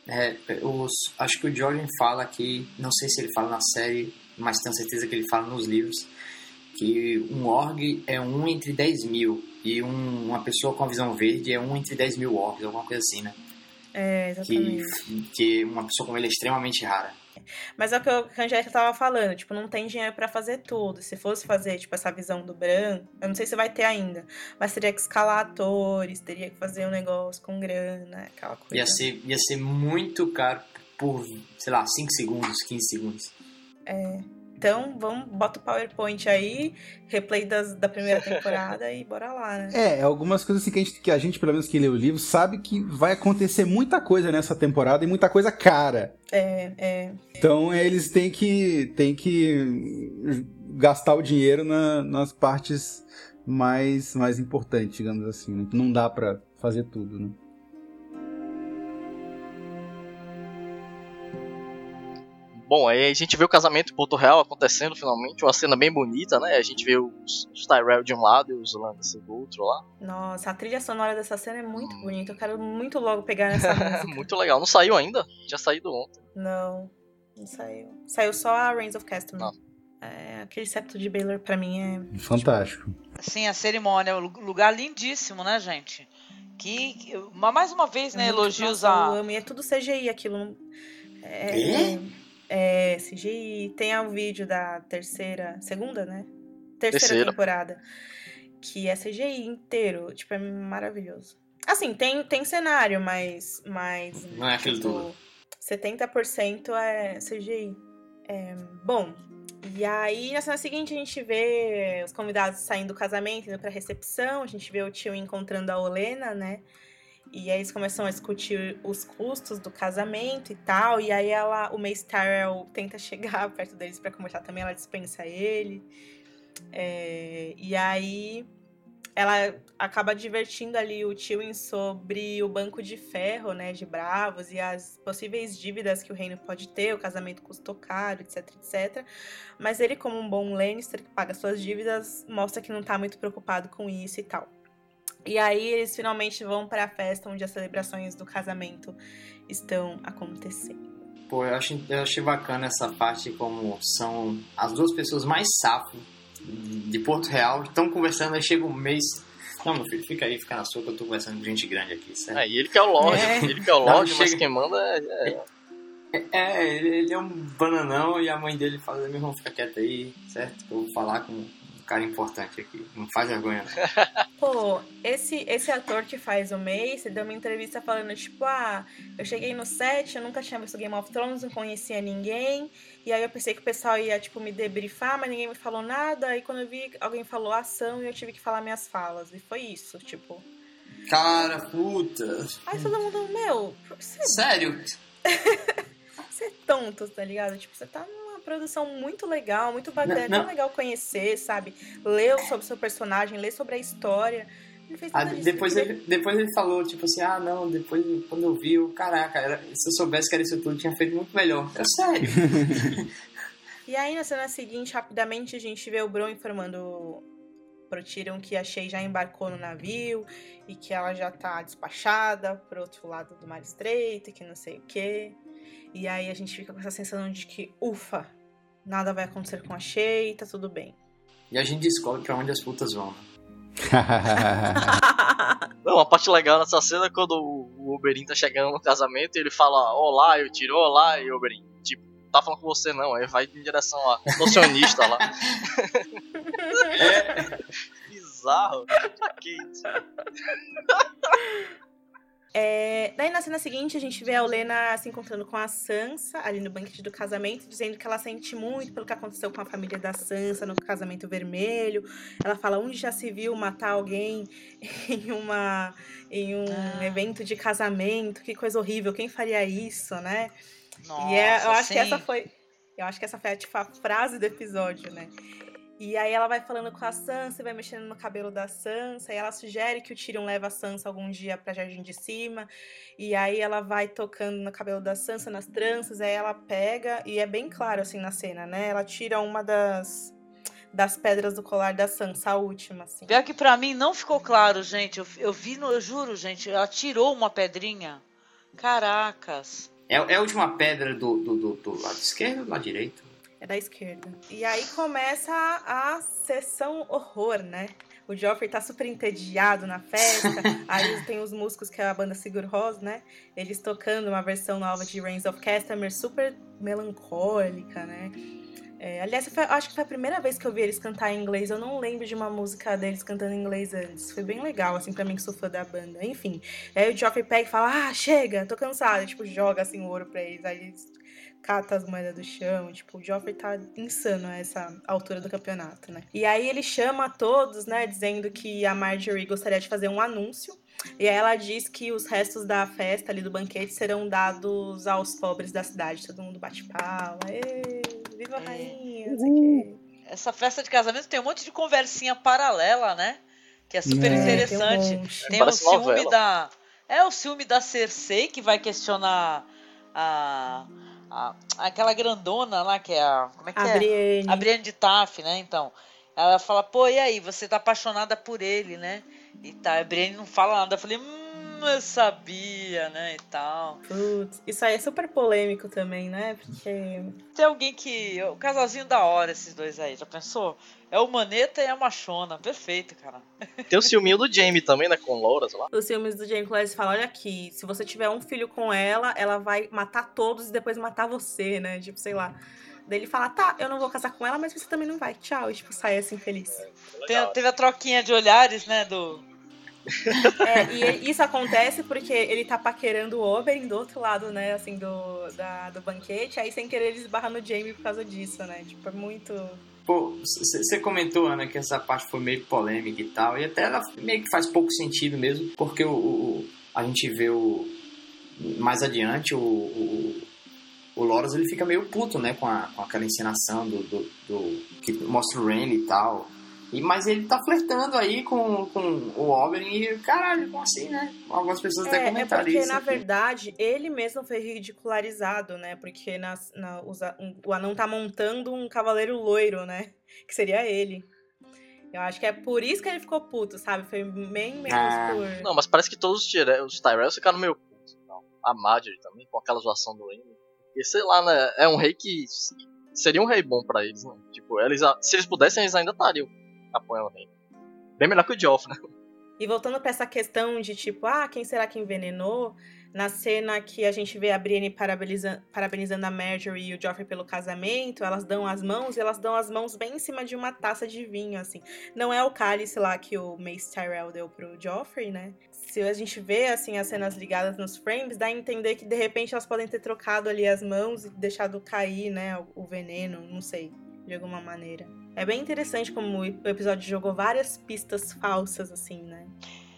S9: É, os, acho que o Jordan fala aqui, não sei se ele fala na série, mas tenho certeza que ele fala nos livros, que um org é um entre 10 mil e um, uma pessoa com a visão verde é um entre 10 mil orgs, alguma coisa assim, né?
S6: É,
S9: Que,
S6: exatamente.
S9: que uma pessoa como ele é extremamente rara.
S6: Mas é o que o que a Angélica tava falando, tipo, não tem dinheiro pra fazer tudo. Se fosse fazer, tipo, essa visão do Bran, eu não sei se vai ter ainda, mas teria que escalar atores, teria que fazer um negócio com grana, aquela coisa.
S9: Ia ser, ia ser muito caro por, sei lá, 5 segundos, 15 segundos.
S6: Então, vamos, bota o PowerPoint aí, replay das, da primeira temporada e bora lá, né?
S10: É, algumas coisas assim que a, gente, que a gente, pelo menos que lê o livro, sabe que vai acontecer muita coisa nessa temporada e muita coisa cara.
S6: É, é.
S10: Então eles têm que, têm que gastar o dinheiro na- nas partes mais, mais importantes, digamos assim. né? Não dá pra fazer tudo, né?
S8: Bom, aí a gente vê o casamento em Porto Real acontecendo finalmente, uma cena bem bonita, né? A gente vê os, os Tyrell de um lado e os Lannister do outro lá.
S6: Nossa, a trilha sonora dessa cena é muito bonita. Eu quero muito logo pegar nessa música.
S8: Muito legal. Não saiu ainda? Tinha saído ontem.
S6: Não, não saiu. Saiu só a Reigns of Castamere.
S8: Não.
S6: É, aquele septo de Baylor pra mim é.
S10: Fantástico.
S7: Assim, a cerimônia, um lugar lindíssimo, né, gente? Que, que- ma- mais uma vez, né,
S6: muito-
S7: elogios
S6: nossa, Eu
S7: a.
S6: amo. E é tudo CGI aquilo. É,
S9: Quê?
S6: É, CGI. Tem o vídeo da terceira. Segunda, né? Terceira,
S8: Terceira.
S6: temporada. Que é CGI inteiro. Tipo, é maravilhoso. Assim, tem, tem cenário, mas. mas
S9: Não é aquilo tudo.
S6: 70% é CGI. É, bom, e aí na cena seguinte a gente vê os convidados saindo do casamento, indo pra recepção, a gente vê o tio encontrando a Olena, né? E aí eles começam a discutir os custos do casamento e tal. E aí ela, o Mace Tyrell tenta chegar perto deles pra conversar também, ela dispensa ele. É, e aí ela acaba divertindo ali o Tywin sobre o banco de ferro, né, de Bravos e as possíveis dívidas que o reino pode ter, o casamento custou caro, etc, etc. Mas ele, como um bom Lannister que paga suas dívidas, mostra que não tá muito preocupado com isso e tal. E aí eles finalmente vão para a festa onde as celebrações do casamento estão acontecendo.
S9: Pô, eu, acho, eu achei bacana essa parte como são as duas pessoas mais safo de Porto Real. Estão conversando, aí chega um mês. Não, meu filho, fica aí, fica na sua que eu tô conversando com gente grande aqui, certo?
S8: É, e ele que é o Lorde,
S6: É.
S8: ele que é o Lorde, mas
S9: chega-
S8: quem manda é, é-
S9: É, ele, ele é um bananão e a mãe dele fala, meu irmão, fica quieto aí, certo? Que eu vou falar com cara importante aqui. Não faz vergonha, não.
S6: Pô, esse, esse ator que faz o Mace deu uma entrevista falando, tipo, ah, eu cheguei no set, eu nunca tinha visto Game of Thrones, não conhecia ninguém. E aí eu pensei que o pessoal ia, tipo, me debriefar, mas ninguém me falou nada. Aí quando eu vi, alguém falou ação e eu tive que falar minhas falas. E foi isso, tipo.
S9: Cara, puta.
S6: Aí todo mundo, meu, você,
S9: Sério?
S6: você é tonto, tá ligado? Tipo, você tá produção muito legal, muito bacana, é
S9: Não, não.
S6: legal conhecer, sabe? Ler sobre o seu personagem, ler sobre a história. Ele fez
S9: Ah, depois,
S6: ele
S9: depois ele falou, tipo assim, ah, não, depois quando eu vi, eu, caraca, era, se eu soubesse que era isso tudo, eu tinha feito muito melhor. É sério.
S6: E aí, na cena seguinte, rapidamente, a gente vê o Bron informando pro Tyrion que a Shay já embarcou no navio e que ela já tá despachada pro outro lado do mar estreito e que não sei o quê. E aí a gente fica com essa sensação de que, ufa, nada vai acontecer com a Shay, tá tudo bem.
S9: E a gente descobre pra onde as putas vão.
S8: Não, a parte legal nessa cena é quando o Oberyn tá chegando no casamento e ele fala olá, eu tiro olá, e o Oberyn, tipo, tá falando com você não, aí vai em direção a nocionista lá. Bizarro. Pra que isso?
S6: É, daí na cena seguinte a gente vê a Olena se encontrando com a Sansa ali no banquete do casamento, dizendo que ela sente muito pelo que aconteceu com a família da Sansa no casamento vermelho. Ela fala onde já se viu matar alguém em uma em um
S7: Ah.
S6: evento de casamento, que coisa horrível, quem faria isso, né?
S7: Nossa,
S6: e é, eu acho que
S7: sim.
S6: essa foi eu acho que essa foi a, tipo, a frase do episódio, né? E aí ela vai falando com a Sansa, vai mexendo no cabelo da Sansa, e ela sugere que o Tyrion leve a Sansa algum dia pra Jardim de Cima. E aí ela vai tocando no cabelo da Sansa, nas tranças, aí ela pega, e é bem claro assim na cena, né? Ela tira uma das das pedras do colar da Sansa, a última, assim.
S7: Pior que pra mim não ficou claro, gente. Eu, eu vi, no, eu juro, gente, ela tirou uma pedrinha. Caracas.
S9: É, é a última pedra do, do, do, do lado esquerdo ou do lado direito?
S6: É da esquerda. E aí começa a, a sessão horror, né? O Joffrey tá super entediado na festa. aí tem os músicos, que é a banda Sigur Rós, né? Eles tocando uma versão nova de Reigns of Castamere, super melancólica, né? É, aliás, foi- acho que foi a primeira vez que eu vi eles cantar em inglês. Eu não lembro de uma música deles cantando em inglês antes. Foi bem legal, assim, pra mim que sou fã da banda. Enfim. Aí o Joffrey pega e fala: Ah, chega, tô cansado. Tipo, joga assim o ouro pra eles. Aí eles cata as moedas do chão. Tipo, o Joffrey tá insano a essa altura do campeonato, né? E aí ele chama todos, né, dizendo que a Marjorie gostaria de fazer um anúncio. E aí ela diz que os restos da festa ali do banquete serão dados aos pobres da cidade. Todo mundo bate palma. Viva a
S7: É.
S6: rainha, quê.
S7: Essa festa de casamento tem um monte de conversinha paralela, né? Que é super
S10: É,
S7: interessante.
S6: tem um.
S7: Tem o ciúme
S8: novela.
S7: da. É o ciúme da Cersei que vai questionar a. a- aquela grandona lá, que é a. Como é que
S6: A
S7: é?
S6: Brienne.
S7: A Brienne de Taf, né? Então. Ela fala, pô, e aí, você tá apaixonada por ele, né? E tá, a Brienne não fala nada. Eu falei, hum, eu sabia, né? E tal.
S6: Putz, isso aí é super polêmico também, né? Porque
S7: Tem alguém que. O casalzinho da hora, esses dois aí, já pensou? É o Maneta e a Machona. Perfeito, cara.
S8: Tem o ciúminho do Jamie também, né? Com Louras lá.
S6: os filmes do Jamie Clancy falam, olha aqui, se você tiver um filho com ela, ela vai matar todos e depois matar você, né? Tipo, sei lá. Daí ele fala, tá, eu não vou casar com ela, mas você também não vai. Tchau. E tipo, sai assim feliz.
S7: Tem- teve a troquinha de olhares, né? Do.
S6: É, e isso acontece porque ele tá paquerando o Oberyn do outro lado, né, assim, do, da, do banquete. Aí, sem querer, ele esbarra no Jamie por causa disso, né? Tipo, é muito...
S9: Pô, você comentou, Ana, que essa parte foi meio polêmica e tal, e até ela meio que faz pouco sentido mesmo, porque o, o- a gente vê o. Mais adiante, o. o o Loras ele fica meio puto, né, com, a, com aquela encenação do, do, do- que mostra o Renly e tal. E, mas ele tá flertando aí com, com o Oberyn e, caralho, como assim, né? Algumas pessoas até
S6: É, é
S9: comentaram
S6: porque,
S9: isso.
S6: na
S9: aqui.
S6: verdade, ele mesmo foi ridicularizado, né? Porque nas- na- os um- o anão tá montando um cavaleiro loiro, né? Que seria ele. Eu acho que é por isso que ele ficou puto, sabe? Foi bem menos
S9: Ah.
S6: por...
S8: Não, mas parece que todos os, os Tyrells ficaram meio putos. Não. A Marjorie também, com aquela zoação do Renly. E sei lá, né? É um rei que seria um rei bom pra eles, né? Tipo, eles, a- se eles pudessem, eles ainda estariam apoiando o rei. Bem melhor que o Joffrey, né?
S6: E voltando pra essa questão de tipo, ah, quem será que envenenou? Na cena que a gente vê a Brienne parabeniza- parabenizando a Marjorie e o Joffrey pelo casamento, elas dão as mãos e elas dão as mãos bem em cima de uma taça de vinho, assim. Não é o cálice lá que o Mace Tyrell deu pro Joffrey, né? Se a gente vê, assim, as cenas ligadas nos frames, dá a entender que, de repente, elas podem ter trocado ali as mãos e deixado cair, né, o veneno, não sei, de alguma maneira. É bem interessante como o episódio jogou várias pistas falsas, assim, né?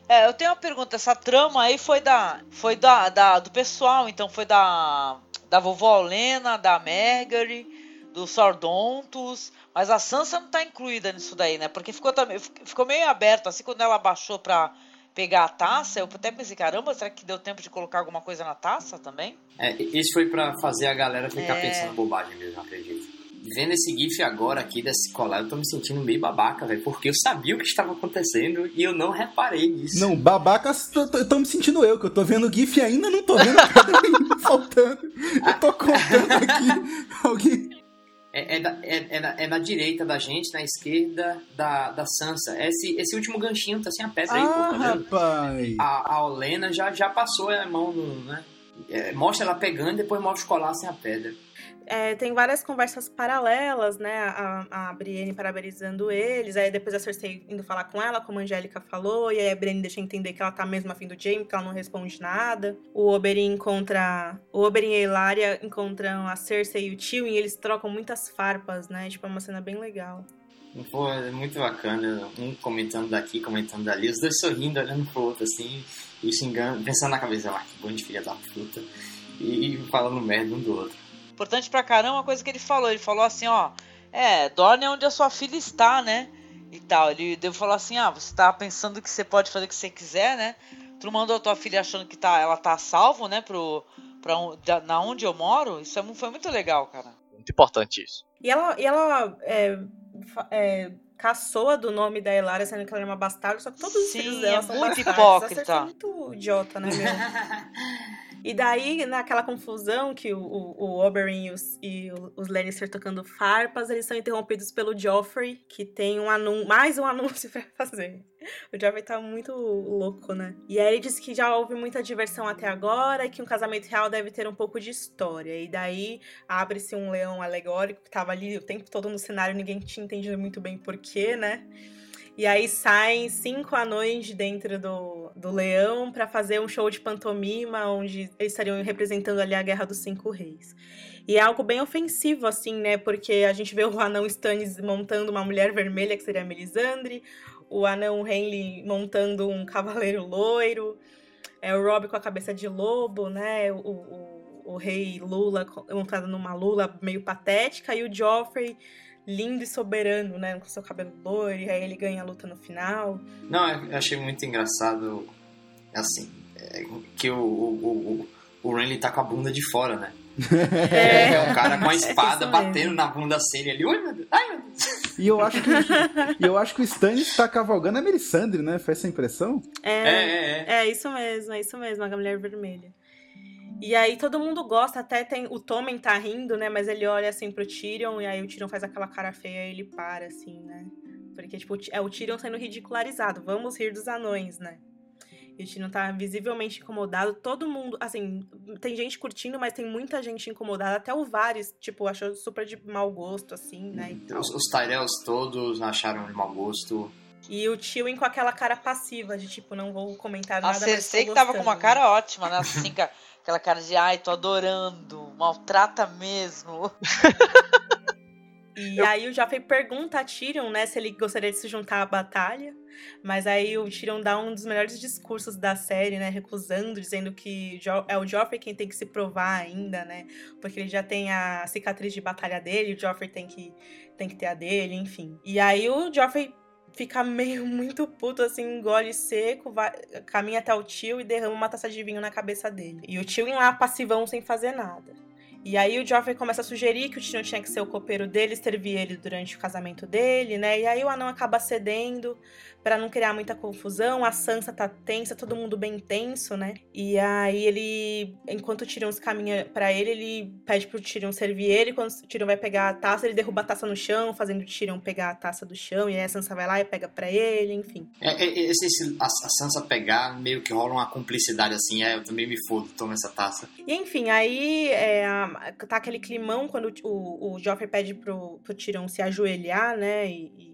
S7: É, eu tenho uma pergunta. Essa trama aí foi da. Foi da, da- do pessoal, então foi da. Da vovó Olena, da Margaery, do Sordontus. Mas a Sansa não tá incluída nisso daí, né? Porque ficou também. Ficou meio aberto, assim, quando ela baixou pra pegar a taça, eu até pensei, caramba, será que deu tempo de colocar alguma coisa na taça também?
S9: É, isso foi pra fazer a galera ficar
S7: É.
S9: pensando bobagem mesmo, acredito. Vendo esse GIF agora aqui desse colar, eu tô me sentindo meio babaca, velho. Porque eu sabia o que estava acontecendo e eu não reparei nisso.
S10: Não, babacas, tô, tô, me sentindo eu, que eu tô vendo o GIF e ainda não tô vendo a pedra ainda faltando. Eu tô contando aqui. Alguém.
S9: É, é, da- é- é na, é na direita da gente, na esquerda da, da Sansa. Esse, esse último ganchinho tá sem a pedra aí, pô,
S10: Ah,
S9: tá vendo?
S10: rapaz!
S9: A, a Olena já, já passou a mão no. Né? É, mostra ela pegando e depois mostra o colar sem a pedra.
S6: É, tem várias conversas paralelas, né? A, a Brienne parabenizando eles, aí depois a Cersei indo falar com ela, como a Angélica falou, e aí a Brienne deixa entender que ela tá mesmo afim do Jaime, que ela não responde nada. O Oberyn encontra. O Oberyn e a Hilaria encontram a Cersei e o Tywin, e eles trocam muitas farpas, né? Tipo, é uma cena bem legal.
S9: Pô, é muito bacana. Um comentando daqui, comentando dali, os dois sorrindo, olhando pro outro assim, e xingando, pensando na cabeça, ah, que bando de filha da puta. E falando merda um do outro.
S7: Importante pra caramba a coisa que ele falou. Ele falou assim, ó. É, Dorne é onde a sua filha está, né? E tal. Ele deu falar assim, ah, você tá pensando que você pode fazer o que você quiser, né? Tu mandou a tua filha achando que tá, ela tá a salvo, né? Pro, pra, da- na onde eu moro. Isso é foi muito legal, cara.
S8: Muito importante isso.
S6: E ela, e ela é, é, caçoa do nome da Hilaria, sendo que ela é uma bastarda, só que todos os
S7: Sim,
S6: filhos dela
S7: é
S6: são
S7: muito
S6: bastardos.
S7: hipócrita.
S6: É muito idiota, né? E daí, naquela confusão que o, o, o Oberyn e os, e os Lannister tocando farpas, eles são interrompidos pelo Joffrey, que tem um mais um anúncio pra fazer. O Joffrey tá muito louco, né? E aí ele diz que já houve muita diversão até agora e que um casamento real deve ter um pouco de história. E daí abre-se um leão alegórico que tava ali o tempo todo no cenário, ninguém tinha entendido muito bem porquê, né? E aí saem cinco anões de dentro do, do leão pra fazer um show de pantomima, onde eles estariam representando ali a Guerra dos Cinco Reis. E é algo bem ofensivo, assim, né? Porque a gente vê o anão Stannis montando uma mulher vermelha, que seria a Melisandre, o anão Henley montando um cavaleiro loiro, é o Robb com a cabeça de lobo, né? O, o, o rei Lula montado numa Lula meio patética, e o Joffrey lindo e soberano, né? Com seu cabelo loiro, e aí ele ganha a luta no final.
S9: Não, eu achei muito engraçado, assim, é, que o, o, o, o Renly tá com a bunda de fora, né? É, um cara com a espada
S6: isso
S9: batendo na bunda assim, ele, ui meu Deus, ai meu Deus.
S10: E eu acho que, e eu acho que o Stannis tá cavalgando a Melisandre, né? Foi essa impressão?
S9: É,
S6: É,
S9: é, é.
S6: é isso mesmo, é isso mesmo, a mulher vermelha. E aí todo mundo gosta, até tem. O Tommen tá rindo, né? Mas ele olha assim pro Tyrion, e aí o Tyrion faz aquela cara feia e ele para, assim, né? Porque, tipo, é o Tyrion sendo ridicularizado. Vamos rir dos anões, né? E o Tyrion tá visivelmente incomodado. Todo mundo, assim, tem gente curtindo, mas tem muita gente incomodada. Até o Varys, tipo, achou super de mau gosto, assim, né?
S9: Os, os Tyrells todos acharam de mau gosto.
S6: E o Tywin com aquela cara passiva, de tipo, não vou comentar
S7: A
S6: nada, mas
S7: Cersei que tava com uma cara ótima, né? Assim, com aquela cara de ai, tô adorando, maltrata mesmo.
S6: E aí o Joffrey pergunta a Tyrion, né, se ele gostaria de se juntar à batalha. Mas aí o Tyrion dá um dos melhores discursos da série, né, recusando, dizendo que Jo- é o Joffrey quem tem que se provar ainda, né, porque ele já tem a cicatriz de batalha dele, o Joffrey tem que, tem que ter a dele, enfim. E aí o Joffrey fica meio muito puto, assim, engole seco, vai, caminha até o tio e derrama uma taça de vinho na cabeça dele. E o tio lá passivão sem fazer nada. E aí o Joffrey começa a sugerir que o Tyrion tinha que ser o copeiro dele, servir ele durante o casamento dele, né? E aí o anão acaba cedendo pra não criar muita confusão. A Sansa tá tensa, todo mundo bem tenso, né? E aí ele, enquanto o Tyrion caminha pra ele, ele pede pro Tyrion servir ele. Quando o Tyrion vai pegar a taça, ele derruba a taça no chão, fazendo o Tyrion pegar a taça do chão. E aí a Sansa vai lá e pega pra ele, enfim.
S9: É, é, é, esse, esse- a, a Sansa pegar, meio que rola uma cumplicidade assim, é, eu também me fodo, toma essa taça.
S6: E enfim, aí é, tá aquele climão quando o, o, o Joffrey pede pro, pro Tyrion se ajoelhar, né? E,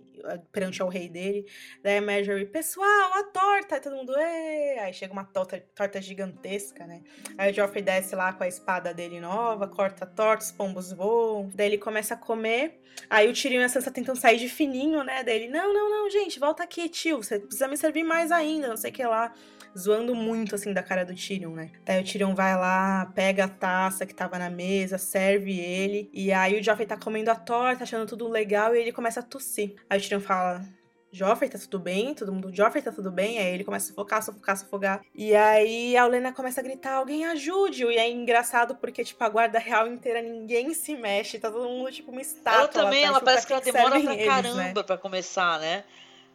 S6: perante ao rei dele. Daí a Marjorie, pessoal, a torta! Aí todo mundo, Ê! Aí chega uma torta, torta gigantesca, né? Aí o Joffrey desce lá com a espada dele nova, corta a torta, os pombos voam. Daí ele começa a comer. Aí o Tyrion e a Sansa tentam sair de fininho, né? Daí ele, não, não, não, gente, volta aqui, tio. Você precisa me servir mais ainda, não sei o que lá zoando muito, assim, da cara do Tyrion, né? Daí o Tyrion vai lá, pega a taça que tava na mesa, serve ele, e aí o Joffrey tá comendo a torta, achando tudo legal, e ele começa a tossir. Aí o Tyrion fala... Joffrey, tá tudo bem? Todo mundo, Joffrey, tá tudo bem? Aí ele começa a sufocar, sufocar, sufocar. E aí a Olena começa a gritar, alguém ajude-o. E é engraçado porque, tipo, a guarda real inteira, ninguém se mexe. Tá todo mundo, tipo, uma estátua.
S7: Ela também,
S6: lá
S7: ela
S6: atrás,
S7: parece que
S6: tipo,
S7: ela demora pra
S6: eles, né?
S7: caramba pra começar, né?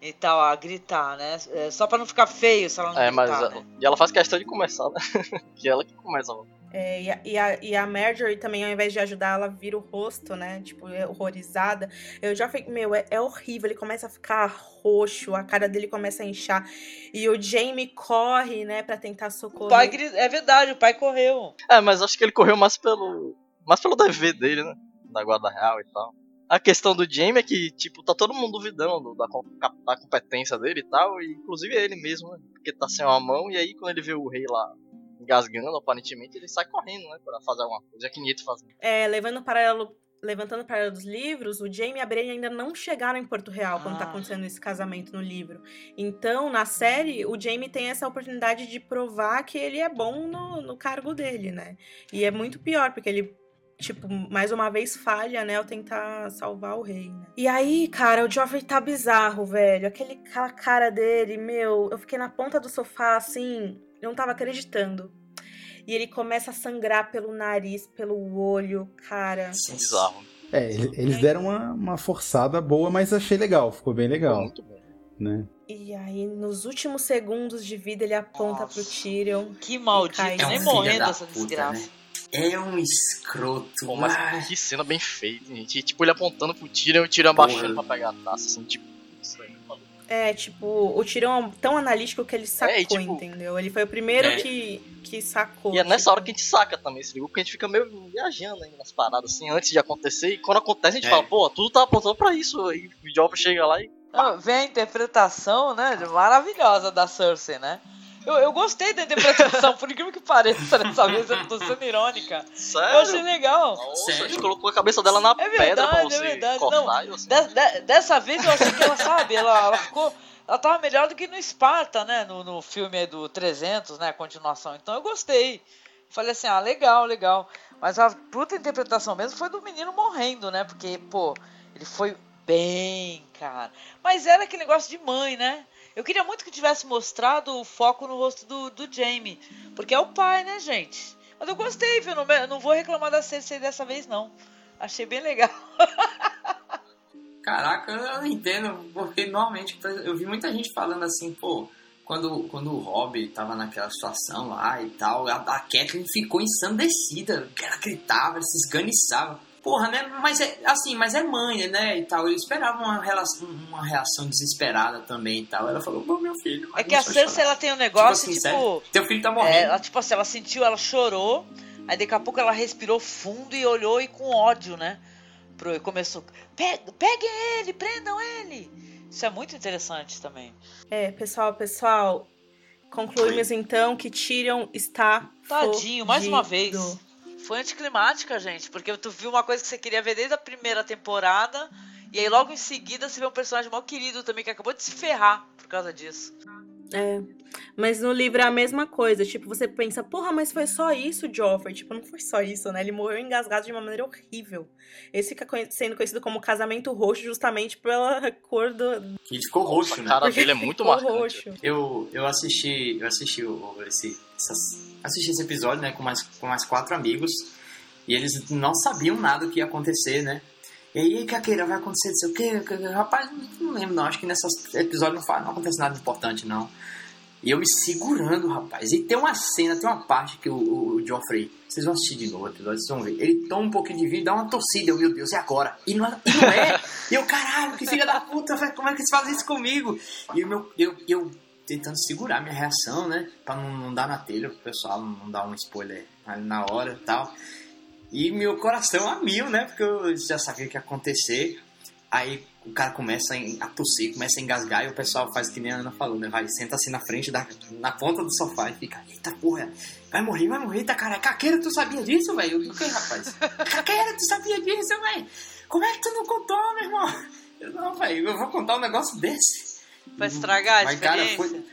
S7: E tal, a gritar, né? É, só pra não ficar feio se ela não
S8: É, mas.
S7: gritar,
S8: a-
S7: né?
S8: E ela faz questão de começar, né? que ela que começa.
S6: É, e, a, e, a, e a Marjorie também, ao invés de ajudar, ela vira o rosto, né? Tipo, é horrorizada. Eu já falei, meu, é, é horrível. Ele começa a ficar roxo, a cara dele começa a inchar. E o Jamie corre, né, pra tentar
S7: O
S6: socorrer.
S7: pai gri- É verdade, o pai correu.
S8: É, mas acho que ele correu mais pelo. Mais pelo dever dele, né? Da guarda real e tal. A questão do Jamie é que, tipo, tá todo mundo duvidando da, da competência dele e tal, e inclusive ele mesmo, né? Porque tá sem uma mão, e aí quando ele vê o rei lá engasgando, aparentemente, ele sai correndo, né? Pra fazer alguma coisa, já que Nieto faz.
S6: É, levando o paralelo, levantando o paralelo dos livros, o Jamie e a Brienne ainda não chegaram em Porto Real quando tá
S7: Ah.
S6: acontecendo esse casamento no livro. Então, na série, o Jamie tem essa oportunidade de provar que ele é bom no, no cargo dele, né? E é muito pior, porque ele, tipo, mais uma vez falha, né, ao tentar salvar o rei, né? E aí, cara, o Joffrey tá bizarro, velho. Aquele, aquela cara dele, meu, eu fiquei na ponta do sofá, assim, eu não tava acreditando. E ele começa a sangrar pelo nariz, pelo olho, cara.
S8: Bizarro.
S10: É, ele- eles deram uma, uma forçada boa, mas achei legal, ficou bem legal,
S8: Muito bom.
S10: né?
S6: E aí, nos últimos segundos de vida, ele aponta
S7: Nossa.
S6: pro Tyrion.
S7: Que maldito, nem
S9: É um filho
S7: morrendo essa
S9: puta,
S7: desgraça.
S9: né? É um escroto.
S8: Pô, mas que cena bem feita, gente. Tipo, ele apontando pro Tyrion e o Tyrion abaixando pra pegar a taça, assim, tipo. Isso aí, maluco.
S6: É, tipo, o Tyrion é tão analítico que ele sacou,
S8: É, e, tipo,
S6: entendeu? Ele foi o primeiro
S9: É.
S6: que, que sacou.
S8: E é nessa
S6: tipo.
S8: hora que a gente saca também esse livro, porque a gente fica meio viajando ainda nas paradas, assim, antes de acontecer. E quando acontece, a gente
S9: É.
S8: fala, pô, tudo tá apontando pra isso. E o Joffrey chega lá e.
S7: Não, vem a interpretação, né, maravilhosa da Cersei, né? Eu, eu gostei da interpretação, por incrível que pareça, dessa vez eu tô sendo irônica.
S8: Sério?
S7: Eu achei legal.
S8: Nossa,
S9: Sério?
S8: a gente colocou a cabeça dela na
S7: É
S8: pedra pra
S7: verdade,
S8: você
S7: é verdade.
S8: cortar.
S7: Não,
S8: você...
S7: De- de- dessa vez eu achei que ela, sabe, ela, ela ficou. Ela tava melhor do que no Esparta, né? No, no filme aí do 300, né? A continuação. Então eu gostei. Falei assim, ah, legal, legal. Mas a puta interpretação mesmo foi do menino morrendo, né? Porque, pô, ele foi bem, cara. Mas era aquele negócio de mãe, né? Eu queria muito que tivesse mostrado o foco no rosto do, do Jamie. Porque é o pai, né, gente? Mas eu gostei, viu? Não, não vou reclamar da Cersei dessa vez, não. Achei bem legal.
S9: Caraca, eu não entendo, porque normalmente eu vi muita gente falando assim, pô, quando, quando o Rob tava naquela situação lá e tal, a, a Kathleen ficou ensandecida, ela gritava, ela se esganiçava. Porra, né? Mas é assim, mas é mãe, né? E tal. Eu esperava uma, relação, uma reação desesperada também e tal. Ela falou, pô, meu filho.
S7: É que a
S9: começou a
S7: Cersei
S9: chorar.
S7: ela tem um negócio,
S9: assim,
S7: tipo.
S9: teu filho tá
S7: é,
S9: morrendo.
S7: ela, tipo assim, ela sentiu, ela chorou, aí daqui a pouco ela respirou fundo e olhou e com ódio, né? Pro, e começou. "Pe- Peguem ele, prendam ele! Isso é muito interessante também.
S6: É, pessoal, pessoal. Concluímos então que Tyrion está.
S7: Tadinho, mais uma
S6: fodido.
S7: vez. Foi anticlimática, gente, porque tu viu uma coisa que você queria ver desde a primeira temporada, e aí logo em seguida você vê um personagem mal querido também que acabou de se ferrar por causa disso.
S6: É. Mas no livro é a mesma coisa. Tipo, você pensa, porra, mas foi só isso, Joffrey. Tipo, não foi só isso, né? Ele morreu engasgado de uma maneira horrível. Esse fica sendo conhecido como casamento roxo justamente pela cor do.
S9: Que ele ficou roxo,
S8: A
S9: né?
S8: cara dele é muito
S6: Ficou
S8: marcante.
S6: roxo.
S9: Eu, eu assisti, eu assisti o, esse, essas- assisti esse episódio, né, com mais, com mais quatro amigos, e eles não sabiam nada do que ia acontecer, né? E aí, Caqueira, vai acontecer não sei o quê? Rapaz, não lembro não, acho que nesse episódio não, não acontece nada importante, não. E eu me segurando, rapaz. E tem uma cena, tem uma parte que o, o, o Joffrey, vocês vão assistir de novo o episódio, vocês vão ver. Ele toma um pouquinho de e dá uma torcida. Eu, meu Deus, e agora? E não, e não é? E eu, caralho, que filha da puta, como é que eles fazem isso comigo? E o meu, eu, eu tentando segurar minha reação, né? Pra não, não dar na telha pro pessoal, não dar um spoiler na hora e tal. E meu coração a mil, né? Porque eu já sabia o que ia acontecer. Aí o cara começa a tossir, começa a engasgar e o pessoal faz que nem a Ana falou, né? Vai, senta assim na frente, da, na ponta do sofá e fica, eita porra, vai morrer, vai morrer, eita cara, Caqueira, tu sabia disso, velho? O que, rapaz? Caqueira, tu sabia disso, velho? Como é que tu não contou, meu irmão? Eu, não, velho, eu vou contar um negócio desse.
S7: Pra estragar a
S9: Mas, cara, foi,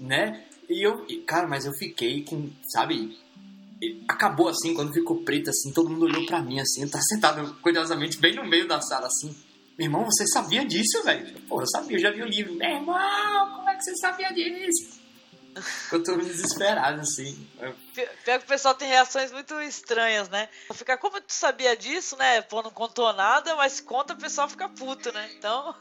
S9: né? E eu, cara, mas eu fiquei com, sabe? Acabou assim, quando ficou preto, assim, todo mundo olhou pra mim, assim, tava sentado cuidadosamente bem no meio da sala, assim. Meu irmão, você sabia disso, velho? Pô, eu sabia, eu já vi o livro. Meu irmão, como é que você sabia disso? Ficou todo mundo desesperado, assim.
S7: Pi- Pior que o pessoal tem reações muito estranhas, né? Fica, como tu sabia disso, né? Pô, não contou nada, mas conta, o pessoal fica puto, né? Então.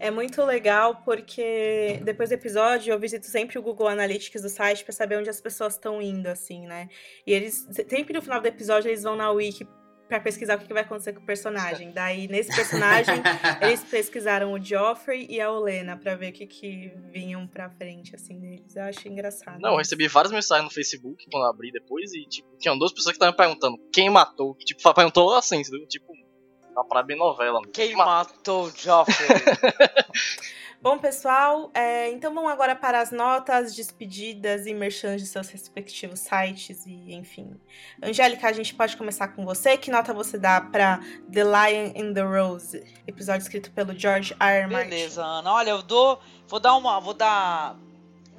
S6: É muito legal porque depois do episódio eu visito sempre o Google Analytics do site pra saber onde as pessoas estão indo, assim, né? E eles, sempre no final do episódio, eles vão na Wiki pra pesquisar o que que vai acontecer com o personagem. Daí, nesse personagem, eles pesquisaram o Joffrey e a Olena pra ver o que que vinham pra frente, assim, deles. Eu acho engraçado.
S8: Não, eu recebi várias mensagens no Facebook quando eu abri depois e, tipo, tinham duas pessoas que estavam me perguntando quem matou. Tipo, perguntou assim, entendeu? Tipo, uma parada bem novela. mesmo.
S7: Quem
S8: Ma-
S7: matou o Joffrey?
S6: Bom, pessoal, é, então vamos agora para as notas, despedidas e merchans de seus respectivos sites e enfim. Angélica, a gente pode começar com você. Que nota você dá para The Lion and the Rose, episódio escrito pelo George R. Martin?
S7: Beleza, Ana. Olha, eu dou. Vou dar uma. Vou dar.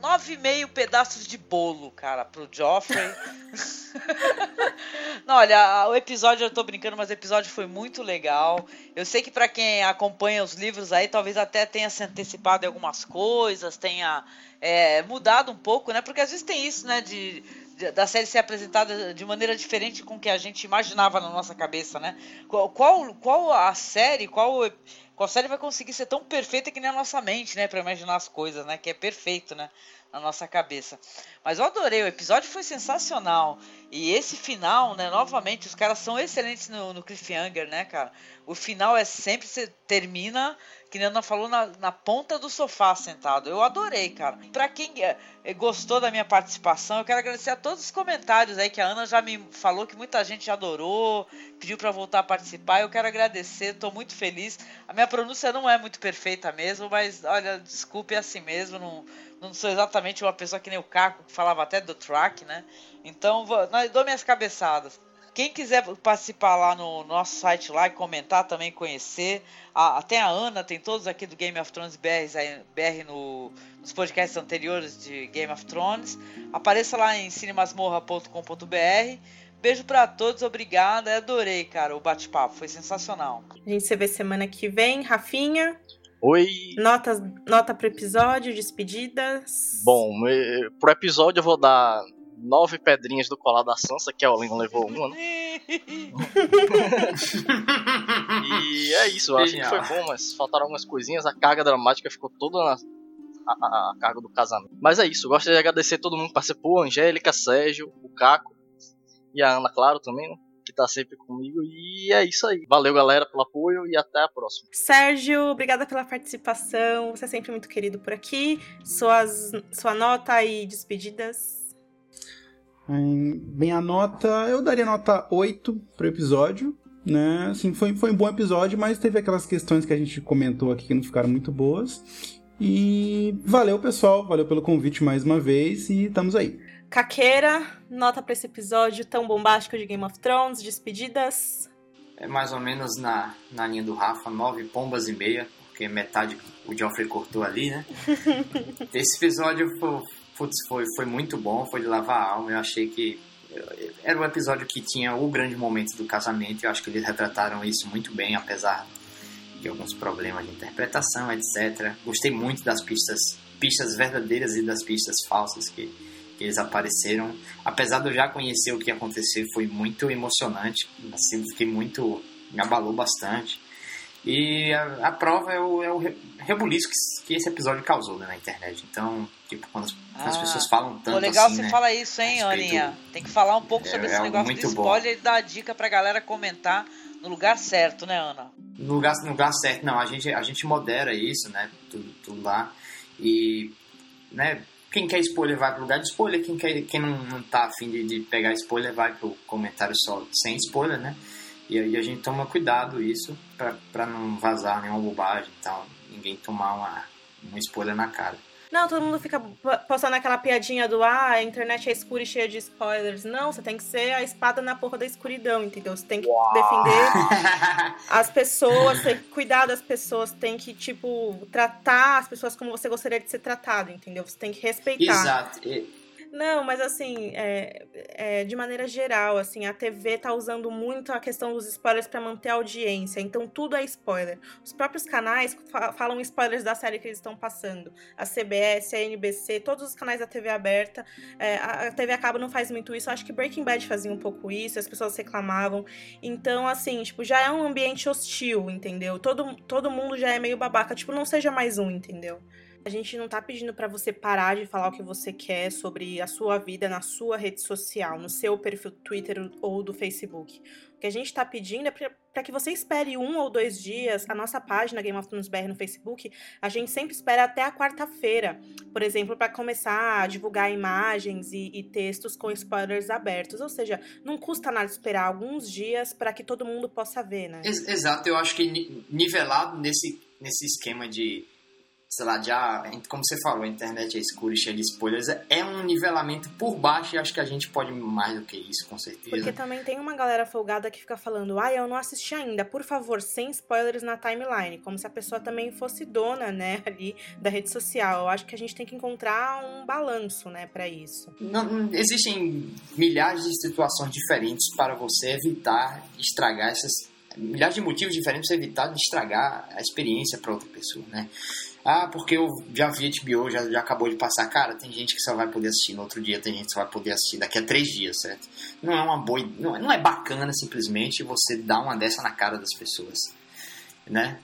S7: Nove e meio pedaços de bolo, cara, pro Joffrey. Não, olha, o episódio, eu tô brincando, mas o episódio foi muito legal. Eu sei que pra quem acompanha os livros aí, talvez até tenha se antecipado em algumas coisas, tenha é, mudado um pouco, né? Porque às vezes tem isso, né? De, de- da série ser apresentada de maneira diferente com o que a gente imaginava na nossa cabeça, né? Qual, qual, a série, qual, qual série vai conseguir ser tão perfeita que nem a nossa mente, né? Pra imaginar as coisas, né? Que é perfeito, né? Na nossa cabeça. Mas eu adorei, o episódio foi sensacional. E esse final, né? Novamente, os caras são excelentes no, no cliffhanger, né, cara? O final é sempre, você termina, que nem a Ana falou, na, na ponta do sofá sentado. Eu adorei, cara. Pra quem é, é, gostou da minha participação, eu quero agradecer a todos os comentários aí, que a Ana já me falou que muita gente adorou, pediu pra voltar a participar. Eu quero agradecer, tô muito feliz. A minha pronúncia não é muito perfeita mesmo, mas olha, desculpe é assim mesmo, não, não sou exatamente uma pessoa que nem o Caco, que falava até do track, né? Então, vou, dou minhas cabeçadas. Quem quiser participar lá no nosso site lá e comentar também, conhecer. A, até a Ana, tem todos aqui do Game of Thrones BR, BR no, nos podcasts anteriores de Game of Thrones. Apareça lá em cinemasmorra.com.br. Beijo pra todos, obrigada. Adorei, cara, o bate-papo, foi sensacional.
S6: A gente se vê semana que vem. Rafinha,
S8: Oi.
S6: notas, nota pro episódio, despedidas.
S8: Bom, eh, pro episódio eu vou dar nove pedrinhas do colar da Sansa, que a Olena levou uma, né? E é isso, eu achei que foi bom, mas faltaram algumas coisinhas. A carga dramática ficou toda na a, a- a carga do casamento. Mas é isso, eu gostaria de agradecer todo mundo que participou: a Angélica, Sérgio, o Caco e a Ana, claro, também, né? Que tá sempre comigo. E é isso aí. Valeu, galera, pelo apoio e até a próxima.
S6: Sérgio, obrigada pela participação. Você é sempre muito querido por aqui. Suas, sua nota e despedidas.
S10: Em- Bem, a nota. Eu daria nota 8 pro episódio. Né? Assim, foi, foi um bom episódio, mas teve aquelas questões que a gente comentou aqui que não ficaram muito boas. E valeu, pessoal. Valeu pelo convite mais uma vez e estamos aí.
S6: Caqueira, nota pra esse episódio tão bombástico de Game of Thrones, despedidas.
S9: É mais ou menos na, na linha do Rafa, nove pombas e meia, porque metade o Joffrey cortou ali, né? Esse episódio foi, putz, foi, foi muito bom, foi de lavar a alma. Eu achei que era um episódio que tinha o grande momento do casamento. Eu acho que eles retrataram isso muito bem, apesar de alguns problemas de interpretação, etc. Gostei muito das pistas, pistas verdadeiras e das pistas falsas que, que eles apareceram. Apesar de eu já conhecer o que ia acontecer, foi muito emocionante. Assim, fiquei muito. me abalou bastante. E a, a prova é o, é o rebuliço que, que esse episódio causou né, na internet. Então, tipo, quando as, quando as
S7: Ah,
S9: pessoas falam tanto
S7: Pô, legal
S9: assim,
S7: você
S9: né?
S7: fala isso, hein,
S9: respeito-
S7: Aninha? Tem que falar um pouco
S9: É,
S7: sobre
S9: é
S7: esse negócio
S9: muito
S7: do
S9: bom.
S7: spoiler e dar a dica pra galera comentar no lugar certo, né, Ana?
S9: no lugar, no lugar certo. Não, a gente, a gente modera isso, né? Tudo, tudo lá. E, né? Quem quer spoiler vai pro lugar de spoiler. Quem, quer, quem não, não tá afim de, de pegar spoiler vai pro comentário só sem spoiler, né? E aí a gente toma cuidado isso pra não vazar nenhuma bobagem e tal. Ninguém tomar uma, um spoiler na cara.
S6: Não, todo mundo fica postando aquela piadinha do ah, a internet é escura e cheia de spoilers. Não, você tem que ser a espada na porra da escuridão, entendeu? Você tem que defender as pessoas, tem que cuidar das pessoas, tem que, tipo, tratar as pessoas como você gostaria de ser tratado, entendeu? Você tem que respeitar.
S9: Exato. E-
S6: Não, mas assim, é, é, de maneira geral, assim, a TV tá usando muito a questão dos spoilers para manter a audiência. Então tudo é spoiler. Os próprios canais fa falam spoilers da série que eles estão passando. A CBS, a NBC, todos os canais da TV aberta. É, a TV a cabo não faz muito isso. Acho que Breaking Bad fazia um pouco isso, as pessoas reclamavam. Então, assim, tipo, já é um ambiente hostil, entendeu? Todo, todo mundo já é meio babaca. Tipo, não seja mais um, entendeu? A gente não tá pedindo para você parar de falar o que você quer sobre a sua vida na sua rede social, no seu perfil Twitter ou do Facebook. O que a gente tá pedindo é para que você espere um ou dois dias. A nossa página Game of Thrones BR no Facebook, a gente sempre espera até a quarta-feira, por exemplo, para começar a divulgar imagens e, e, textos com spoilers abertos. Ou seja, não custa nada esperar alguns dias para que todo mundo possa ver, né?
S9: Exato, eu acho que nivelado nesse, nesse esquema de sei lá, já, como você falou, a internet é escura e cheia de spoilers, é um nivelamento por baixo e acho que a gente pode mais do que isso, com certeza.
S6: Porque também tem uma galera folgada que fica falando, ai, ah, eu não assisti ainda, por favor, sem spoilers na timeline, como se a pessoa também fosse dona, né, ali da rede social. Eu acho que a gente tem que encontrar um balanço, né, para isso.
S9: Não, existem milhares de situações diferentes para você evitar estragar essas milhares de motivos diferentes para evitar de estragar a experiência para outra pessoa, né? Ah, porque eu já vi HBO, já, já acabou de passar. Cara, tem gente que só vai poder assistir no outro dia, tem gente que só vai poder assistir daqui a três dias, certo? Não é uma boa. Não, não é bacana simplesmente você dar uma dessa na cara das pessoas, né?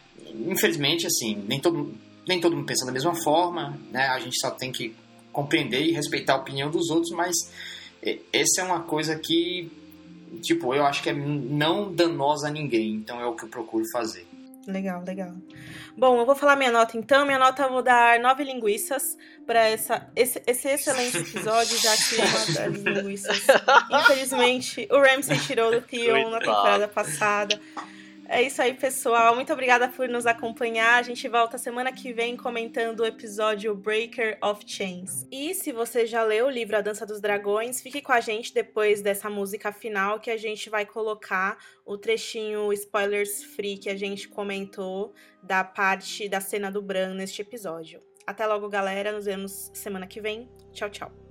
S9: Infelizmente, assim, nem todo, nem todo mundo pensa da mesma forma, né? A gente só tem que compreender e respeitar a opinião dos outros, mas essa é uma coisa que, tipo, eu acho que é não danosa a ninguém, então é o que eu procuro fazer.
S6: Legal, legal. Bom, eu vou falar minha nota então. Minha nota eu vou dar nove linguiças para essa, esse, esse excelente episódio, já que uma das linguiças. Infelizmente, o Ramsey tirou do Theon na temporada passada. É isso aí, pessoal. Muito obrigada por nos acompanhar. A gente volta semana que vem comentando o episódio Breaker of Chains. E se você já leu o livro A Dança dos Dragões, fique com a gente depois dessa música final que a gente vai colocar o trechinho spoilers free que a gente comentou da parte da cena do Bran neste episódio. Até logo, galera. Nos vemos semana que vem. Tchau, tchau.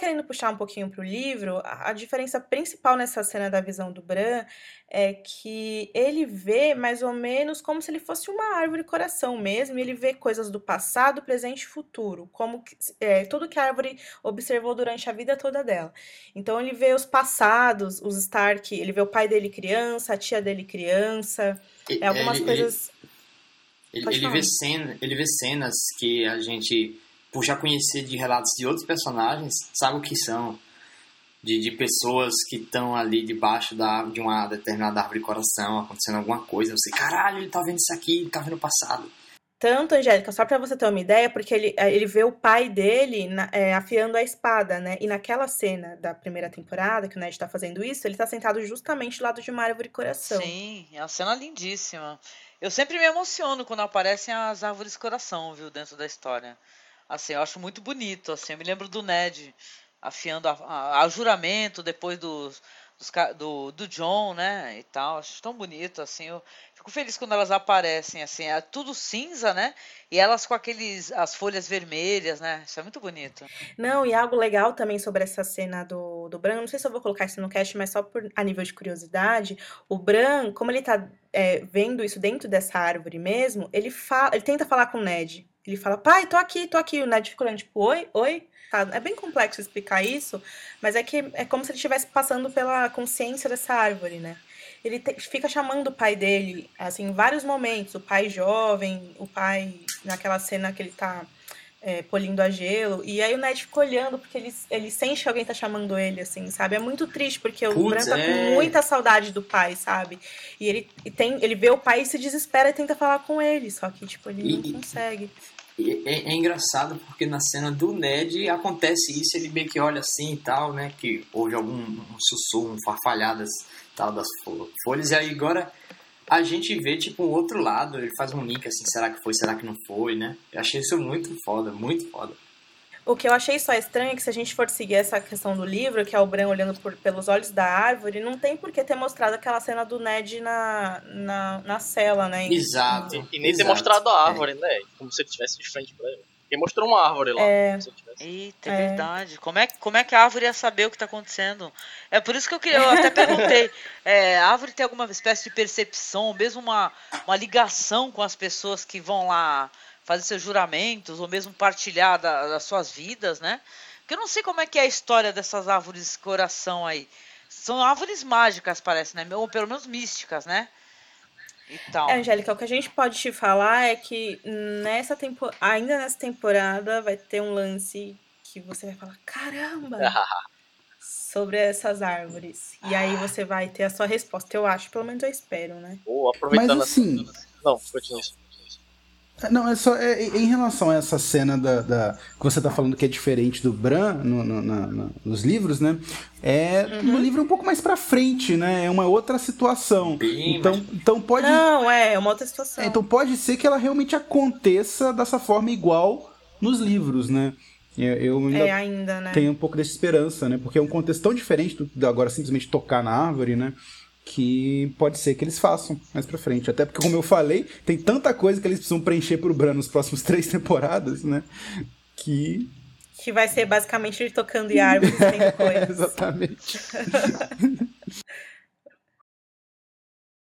S6: Querendo puxar um pouquinho para o livro, a, a, diferença principal nessa cena da visão do Bran é que ele vê mais ou menos como se ele fosse uma árvore coração mesmo, ele vê coisas do passado, presente e futuro, como que, é, tudo que a árvore observou durante a vida toda dela. Então ele vê os passados, os Stark, ele vê o pai dele criança, a tia dele criança, é, algumas ele, coisas.
S9: Ele, ele vê cena, ele vê cenas que a gente por já conhecer de relatos de outros personagens, sabe o que são. de, de pessoas que estão ali debaixo da, de uma determinada árvore de coração, acontecendo alguma coisa. Você, caralho, ele tá vendo isso aqui, ele tá vendo o passado.
S6: Tanto, Angélica, só pra você ter uma ideia, porque ele, eh, ele vê o pai dele na- é, afiando a espada, né? E naquela cena da primeira temporada, que o Ned tá fazendo isso, ele tá sentado justamente do lado de uma árvore de coração.
S7: Sim, é uma cena lindíssima. Eu sempre me emociono quando aparecem as árvores coração, viu, dentro da história. Assim, eu acho muito bonito, assim, eu me lembro do Ned afiando a, a- a juramento depois dos, dos do, do John, né, e tal, acho tão bonito, assim, eu fico feliz quando elas aparecem, assim, é tudo cinza, né, e elas com aqueles, as folhas vermelhas, né, isso é muito bonito.
S6: Não, e algo legal também sobre essa cena do, do Bran, não sei se eu vou colocar isso no cast, mas só por, a nível de curiosidade, o Bran, como ele tá é, vendo isso dentro dessa árvore mesmo, ele fala, ele tenta falar com o Ned. Ele fala, pai, tô aqui, tô aqui. O Ned fica olhando, tipo, oi, oi. Tá, É bem complexo explicar isso, mas é que é como se ele estivesse passando pela consciência dessa árvore, né? Ele te- fica chamando o pai dele, assim, em vários momentos. O pai jovem, o pai naquela cena que ele tá é, polindo a gelo. E aí o Ned fica olhando, porque ele, ele sente que alguém tá chamando ele, assim, sabe? É muito triste, porque o
S9: Putz,
S6: Bran tá
S9: é.
S6: com muita saudade do pai, sabe? E ele, e tem, ele vê o pai e se desespera e tenta falar com ele, só que, tipo, ele
S9: E-
S6: não consegue.
S9: E é, é engraçado porque na cena do Ned acontece isso, ele meio que olha assim e tal, né? Que houve algum um sussurro, um farfalhadas tal das fo- folhas, e aí agora a gente vê tipo um outro lado, ele faz um link assim, será que foi, será que não foi, né? Eu achei isso muito foda, muito foda.
S6: O que eu achei só estranho é que se a gente for seguir essa questão do livro, que é o Bran olhando por- pelos olhos da árvore, não tem por que ter mostrado aquela cena do Ned na, na, na cela, né?
S9: Exato.
S8: E nem ter
S9: exato.
S8: mostrado a árvore, né? Como se ele estivesse de frente pra ele. Porque mostrou uma árvore lá.
S6: É.
S7: Eita, é,
S6: É.
S7: verdade. Como é, como é que a árvore ia saber o que está acontecendo? É por isso que eu, queria, eu até perguntei. é, a árvore tem alguma espécie de percepção, mesmo uma, uma ligação com as pessoas que vão lá fazer seus juramentos, ou mesmo partilhar da- das suas vidas, né? Porque eu não sei como é que é a história dessas árvores coração aí. São árvores mágicas, parece, né? Ou pelo menos místicas, né? E tal.
S6: É, Angélica, o que a gente pode te falar é que nessa tempo... ainda nessa temporada vai ter um lance que você vai falar, caramba! sobre essas árvores. E aí você vai ter a sua resposta, eu acho, pelo menos eu espero, né?
S8: Boa, aproveitando
S10: Mas assim,
S8: Não, continua.
S10: Não, é só é, em relação a essa cena da, da- que você tá falando que é diferente do Bran no- no- na- na- nos livros, né? É no livro é um pouco mais pra frente, né? É uma outra situação.
S9: Bem
S10: então,
S9: mais-
S10: então pode
S6: Não, é, é uma outra situação.
S10: é, então pode ser que ela realmente aconteça dessa forma igual nos livros, né? Eu, eu ainda
S6: É, ainda, né?
S10: tenho um pouco dessa esperança, né? Porque é um contexto tão diferente do, do agora simplesmente tocar na árvore, né? Que pode ser que eles façam mais pra frente. Até porque, como eu falei, tem tanta coisa que eles precisam preencher pro Bran nos próximos três temporadas, né? Que.
S6: Que vai ser basicamente ele tocando em árvores sem coisas.
S10: Exatamente.